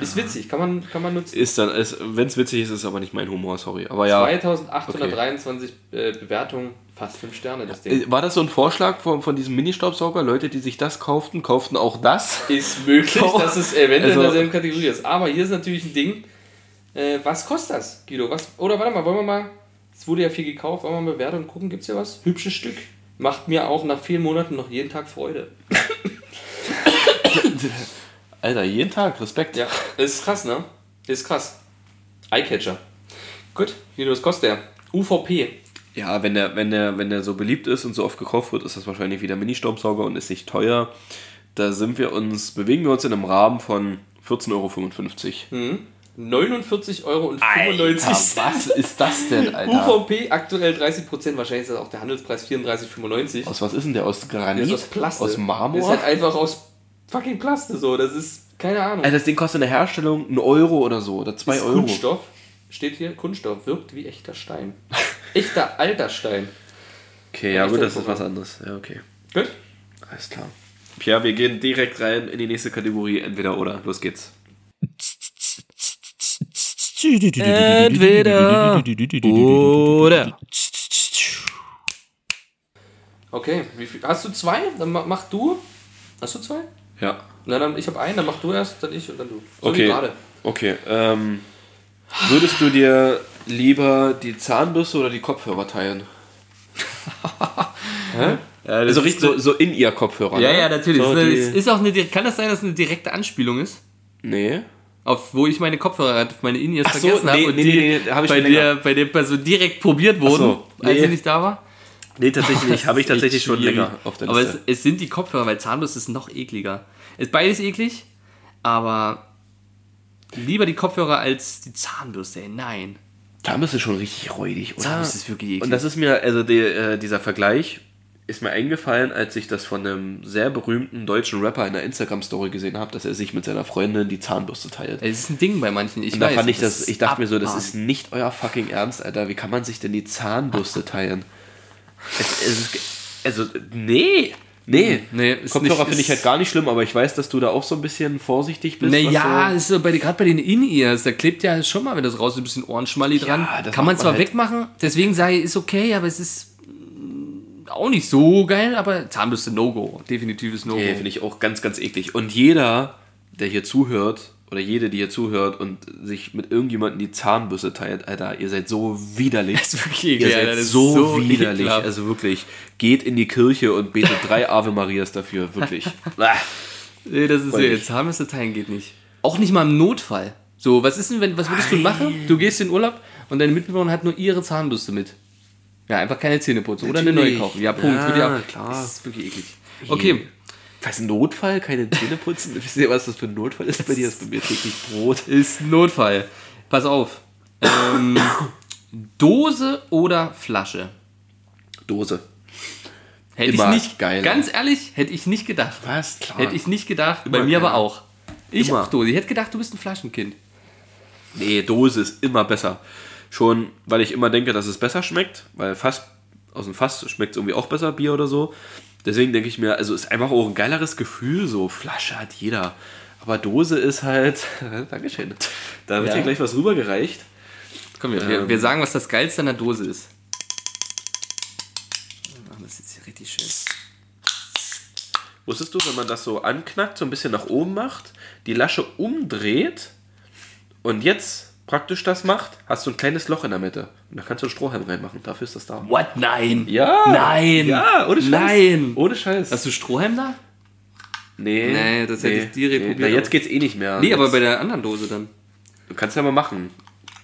Ist witzig, kann man, kann man nutzen. Ist dann, wenn es witzig ist, ist es aber nicht mein Humor, sorry. Aber ja. 2823 äh, Bewertungen, fast 5 Sterne das Ding. Äh, War das so ein Vorschlag von, von diesem Mini-Staubsauger? Leute, die sich das kauften, kauften auch das? Ist möglich, So. dass es eventuell Also- in derselben Kategorie ist. Aber hier ist natürlich ein Ding. Äh, was kostet das, Guido? Was, oder warte mal, wollen wir mal. Es wurde ja viel gekauft, wollen wir mal bewerten und gucken, gibt es hier was? Hübsches Stück. Macht mir auch nach vielen Monaten noch jeden Tag Freude. Alter, jeden Tag, Respekt. Ja, ist krass, ne? Ist krass. Eyecatcher. Gut, Guido, was kostet der? UVP. Ja, wenn der, wenn, der, wenn der so beliebt ist und so oft gekauft wird, ist das wahrscheinlich wieder Mini-Staubsauger und ist nicht teuer. Da sind wir uns, bewegen wir uns in einem Rahmen von 14,55 Euro. 49,95 Euro. was ist das denn, Alter? UVP aktuell 30%, wahrscheinlich ist das auch der Handelspreis 34,95. Aus was ist denn der? Aus Das Granit? ist aus Plaste. Aus Das Marmor? ist halt einfach aus fucking Plaste so. Das ist, keine Ahnung. Alter, das Ding kostet in der Herstellung einen Euro oder so, oder zwei ist Euro. Kunststoff. Steht hier, Kunststoff wirkt wie echter Stein. Echter alter Stein. Okay, ja gut, das jetzt ist was anderes. Ja, okay. Gut. Alles klar. Pierre, wir gehen direkt rein in die nächste Kategorie, entweder oder. Los geht's. Entweder oder. Okay, wie viel? Hast du zwei? Dann ma- mach du. Hast du zwei? Ja. Na dann, ich habe einen, dann mach du erst, dann ich und dann du. So wie Okay. gerade. Okay. Ähm, würdest du dir lieber die Zahnbürste oder die Kopfhörer teilen? Hä? also richtig so, so in ihr Kopfhörer. Ja, ne? ja, natürlich. So ist, ist auch eine, kann das sein, dass es eine direkte Anspielung ist? nee. Auf wo ich meine Kopfhörer, meine In-Ears so, vergessen nee, habe und nee, die nee, hab ich bei, der, bei der Person direkt probiert wurden, so, als sie nicht da war. Nee, tatsächlich nicht. Habe ich tatsächlich schon länger auf der Aber Liste. es, es sind die Kopfhörer, weil Zahnbürste ist noch ekliger. Ist beides eklig, aber lieber die Kopfhörer als die Zahnbürste. Ey, nein. Zahnbürste ist schon richtig räudig, oder? Zahnbürste ist wirklich eklig. Und das ist mir, also die, äh, dieser Vergleich ist mir eingefallen, als ich das von einem sehr berühmten deutschen Rapper in der Instagram-Story gesehen habe, dass er sich mit seiner Freundin die Zahnbürste teilt. Es ist ein Ding bei manchen. Ich Und da weiß, fand ich das, ich dachte mir so, das ist nicht euer fucking Ernst, Alter. Wie kann man sich denn die Zahnbürste teilen? Es, es ist, also, nee. Nee, Nee, ist Kopfhörer nicht- finde ich halt gar nicht schlimm, aber ich weiß, dass du da auch so ein bisschen vorsichtig bist. Naja, so, ist so bei gerade bei den In-Ears, da klebt ja schon mal, wenn das raus ist, ein bisschen Ohrenschmalli dran. das Kann man zwar halt. wegmachen, deswegen sei ist okay, aber es ist mm, auch nicht so geil, aber Zahnbürste No-Go. Definitives No-Go. Nee, finde ich auch ganz, ganz eklig. Und jeder, der hier zuhört, oder jede, die hier zuhört und sich mit irgendjemandem die Zahnbürste teilt, Alter, ihr seid so widerlich. Das ist wirklich ihr eklig, seid Alter, so, so widerlich. ekelhaft. Also wirklich, geht in die Kirche und betet drei Ave Marias dafür. Wirklich. Nee, das ist ja, ich. Zahnbürste teilen geht nicht. Auch nicht mal im Notfall. So, was ist denn, wenn, was würdest du machen? Du gehst in Urlaub und deine Mitbewohnerin hat nur ihre Zahnbürste mit. Ja, einfach keine Zähne putzen oder eine neue kaufen. Ja, Punkt. Ja, klar. Das ist wirklich eklig. Okay, Was, Notfall? Keine Zähne putzen? Wisst ihr, was das für ein Notfall ist? Bei dir ist bei mir täglich Brot. ist Notfall. Pass auf. Ähm, Dose oder Flasche? Dose. Hätte Immer ich nicht, geiler. ganz ehrlich, hätte ich nicht gedacht. Was? Klar. Hätte ich nicht gedacht, bei Immer mir aber geiler. auch. Ich Immer. auch Dose. Ich hätte gedacht, du bist ein Flaschenkind. Nee, Dose ist immer besser. Schon, weil ich immer denke, dass es besser schmeckt, weil Fass, aus dem Fass schmeckt es irgendwie auch besser, Bier oder so. Deswegen denke ich mir, also ist einfach auch ein geileres Gefühl, so Flasche hat jeder. Aber Dose ist halt, Dankeschön, da wird Ja. hier gleich was rübergereicht. Komm, wir, wir, Ähm. wir sagen, was das Geilste an der Dose ist. Ach, das ist hier richtig schön. Wusstest du, wenn man das so anknackt, so ein bisschen nach oben macht, die Lasche umdreht und jetzt praktisch das macht, hast du ein kleines Loch in der Mitte. Und da kannst du einen Strohhalm reinmachen. Dafür ist das da. What? Nein. Ja! Nein. Ja, ohne Scheiß. Nein. Ohne Scheiß. Hast du Strohhalm da? nee, Nee, das hätte ich direkt nee. probiert. Na, jetzt geht's eh nicht mehr. Nee, aber bei der anderen Dose dann. Du kannst ja mal machen.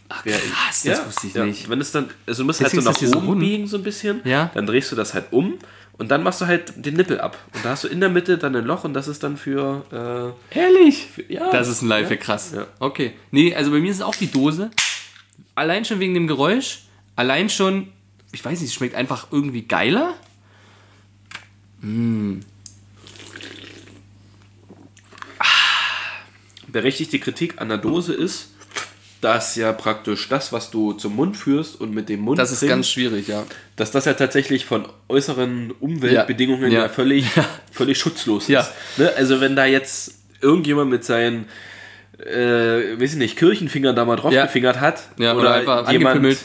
Ach, Ja, krass, das wusste ich ja. nicht. Wenn es dann, also du musst halt so Deswegen nach so oben rund. biegen so ein bisschen, Ja. dann drehst du das halt um und dann machst du halt den Nippel ab. Und da hast du in der Mitte dann ein Loch und das ist dann für, Ehrlich? äh, ja. Das ist ein Lifehack, krass. Ja. Okay. Nee, also bei mir ist es auch die Dose. Allein schon wegen dem Geräusch. Allein schon, ich weiß nicht, es schmeckt einfach irgendwie geiler. berechtigte Kritik an der Dose ist, dass ja praktisch das, was du zum Mund führst und mit dem Mund Das ist trinkst, ganz schwierig, ja. dass das ja tatsächlich von äußeren Umweltbedingungen Ja. ja, Ja. völlig, völlig schutzlos ist. Ne? Also wenn da jetzt irgendjemand mit seinen äh, weiß ich nicht, Kirchenfingern da mal drauf gefingert hat Ja, oder einfach jemand,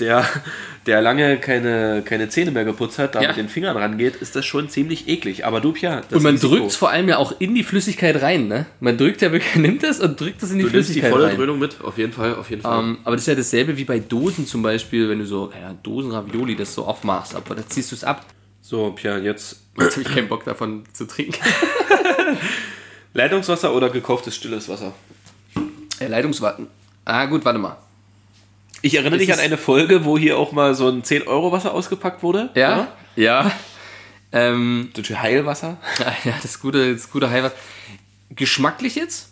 der, der lange keine, keine Zähne mehr geputzt hat, da Ja. mit den Fingern rangeht, ist das schon ziemlich eklig. Aber du, Pia, das Und man drückt es vor allem ja auch in die Flüssigkeit rein, ne? Man drückt ja wirklich, nimmt es und drückt es in die Du nimmst die Flüssigkeit volle rein. Dröhnung mit, auf jeden Fall, auf jeden Fall. Ähm, aber das ist ja dasselbe wie bei Dosen zum Beispiel, wenn du so, ja, Dosen Ravioli das so aufmachst, aber da ziehst du es ab. So, Pia, jetzt Jetzt habe ich keinen Bock davon zu trinken. Leitungswasser oder gekauftes stilles Wasser? Äh, Leitungswatten. Ah, gut, warte mal. Ich erinnere Es dich an eine Folge, wo hier auch mal so ein 10-Euro-Wasser ausgepackt wurde. Ja? Ja. Ähm, oder? Das Heilwasser. ja, das gute, das gute Heilwasser. Geschmacklich jetzt?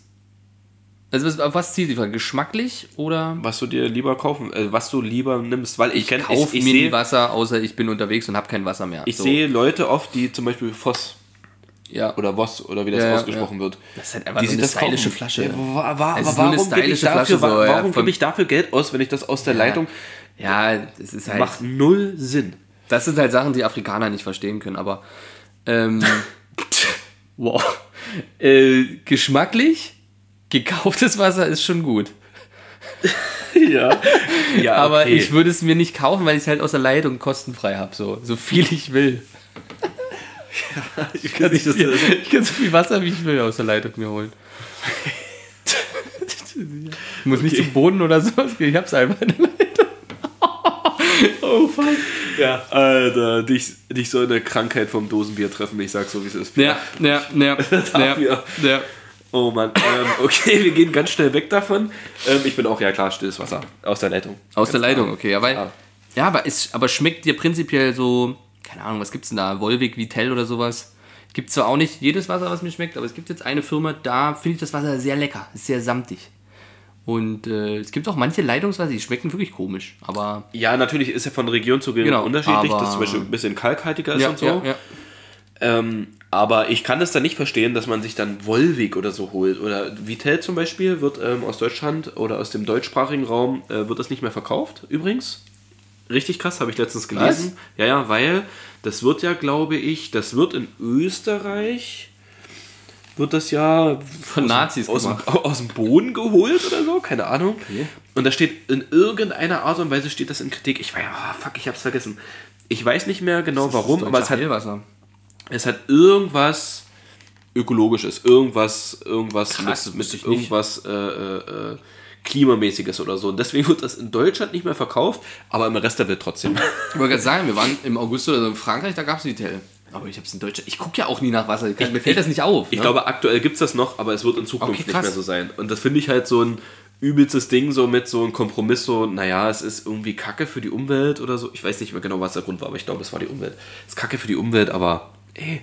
Also, was- auf was zielt die Frage? Geschmacklich oder? Was du dir lieber kaufen, äh, was du lieber nimmst, weil ich kenne, Kauf ich, ich mir nie sehe Wasser, außer ich bin unterwegs und habe kein Wasser mehr. ich So. sehe Leute oft, die zum Beispiel Voss ja. oder Voss oder wie das Ja, ja, ausgesprochen wird. Das ist halt einfach die so eine stylische kaufen. Flasche. Ja, wa- wa- Es aber warum gebe ich dafür, so, ja, warum gebe ich dafür Geld aus, wenn ich das aus der Leitung Ja, das ist halt. macht null Sinn. Das sind halt Sachen, die Afrikaner nicht verstehen können, aber. Ähm, wow. Äh, geschmacklich, gekauftes Wasser ist schon gut. Ja, ja Aber okay. ich würde es mir nicht kaufen, weil ich es halt aus der Leitung kostenfrei habe. So, so viel ich will. Ich kann nicht das, Ich kann so viel Wasser, wie ich will, aus der Leitung mir holen. Ich muss nicht zum Boden oder so. Ich hab's einfach in der Leitung. Oh, fuck. ja, Alter, dich, dich soll eine Krankheit vom Dosenbier treffen, ich sag so, wie es ist. Ja, ja, ja. ja, ja. Oh Mann, ähm, okay, wir gehen ganz schnell weg davon. Ähm, ich bin auch, ja klar, stilles Wasser aus der Leitung. Aus der Leitung, okay. Ja, weil, Ah. ja aber, es, aber schmeckt dir prinzipiell so, keine Ahnung, was gibt's denn da? Volvic, Vitell oder sowas? Gibt zwar auch nicht jedes Wasser, was mir schmeckt, aber es gibt jetzt eine Firma, da finde ich das Wasser sehr lecker, ist sehr samtig. Und äh, es gibt auch manche Leitungswasser, die schmecken wirklich komisch, aber Ja, natürlich ist ja von Region zu Region Genau, unterschiedlich, dass zum Beispiel ein bisschen kalkhaltiger ist ja, und so. ja, ja. Ähm, aber ich kann es dann nicht verstehen, dass man sich dann Volvic oder so holt. Oder Vitell zum Beispiel wird ähm, aus Deutschland oder aus dem deutschsprachigen Raum äh, wird das nicht mehr verkauft, übrigens. Richtig krass, habe ich letztens gelesen. Ja, ja, weil das wird ja, glaube ich, das wird in Österreich, wird das ja Von Nazis aus, dem- gemacht. aus dem Boden geholt oder so, keine Ahnung. Und da steht in irgendeiner Art und Weise steht das in Kritik. Ich war ja, ah, fuck, ich hab's vergessen. Ich weiß nicht mehr genau warum, aber es hat, es hat irgendwas ökologisches, irgendwas, irgendwas Krass, mit, mit irgendwas äh, äh, äh, klimamäßiges oder so. Und deswegen wird das in Deutschland nicht mehr verkauft, aber im Rest der Welt trotzdem. Ich wollte gerade sagen, wir waren im August oder so in Frankreich, da gab es Vitell. Aber ich hab's in Deutschland. Ich gucke ja auch nie nach Wasser. Ich, mir fällt das nicht auf. Ich ne? glaube, aktuell gibt es das noch, aber es wird in Zukunft Okay, nicht mehr so sein. Und das finde ich halt so ein übelstes Ding, so mit so einem Kompromiss, so, naja, es ist irgendwie Kacke für die Umwelt oder so. Ich weiß nicht mehr genau, was der Grund war, aber ich glaube, es war die Umwelt. Es ist Kacke für die Umwelt, aber ey,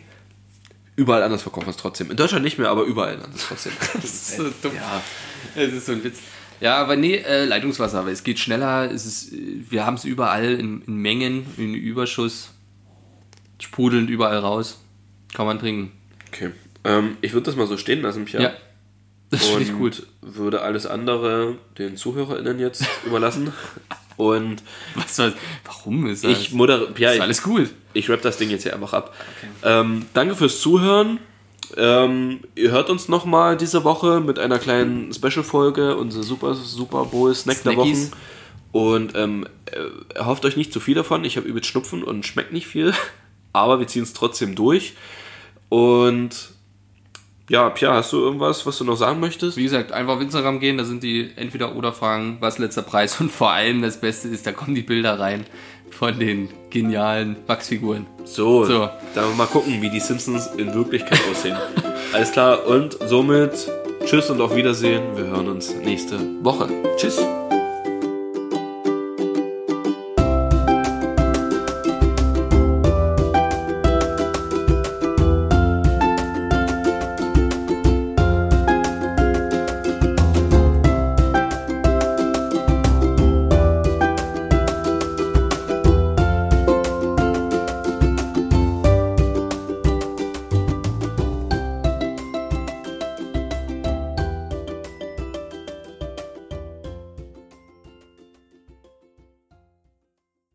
überall anders verkaufen wir es trotzdem. In Deutschland nicht mehr, aber überall anders trotzdem. Das ist so dumm. Ja, es ist so ein Witz. Ja, aber nee, äh, Leitungswasser, aber es geht schneller. Es ist, wir haben es überall in, in Mengen, in Überschuss, sprudelnd überall raus. Kann man trinken. Okay. Ähm, ich würde das mal so stehen lassen, Pia. Ja, das finde ich gut. würde alles andere den ZuhörerInnen jetzt überlassen. Und Was soll, warum ist das? ich moderiere. Ja, ist ich, alles gut. ich rap das Ding jetzt hier einfach ab. Ähm, danke fürs Zuhören. Ähm, ihr hört uns nochmal diese Woche mit einer kleinen Special-Folge, unsere Super, Super Bowl Snack der Wochen. Snackies. Und ähm, äh, erhofft euch nicht zu viel davon. Ich habe übelst Schnupfen und schmeckt nicht viel. Aber wir ziehen es trotzdem durch. Und ja, Pia, hast du irgendwas, was du noch sagen möchtest? Wie gesagt, einfach auf Instagram gehen, da sind die entweder oder Fragen, was letzter Preis und vor allem das Beste ist, da kommen die Bilder rein von den genialen Wachsfiguren. So, So. dann mal gucken, wie die Simpsons in Wirklichkeit aussehen. Alles klar, und somit tschüss und auf Wiedersehen. Wir hören uns nächste Woche. Tschüss.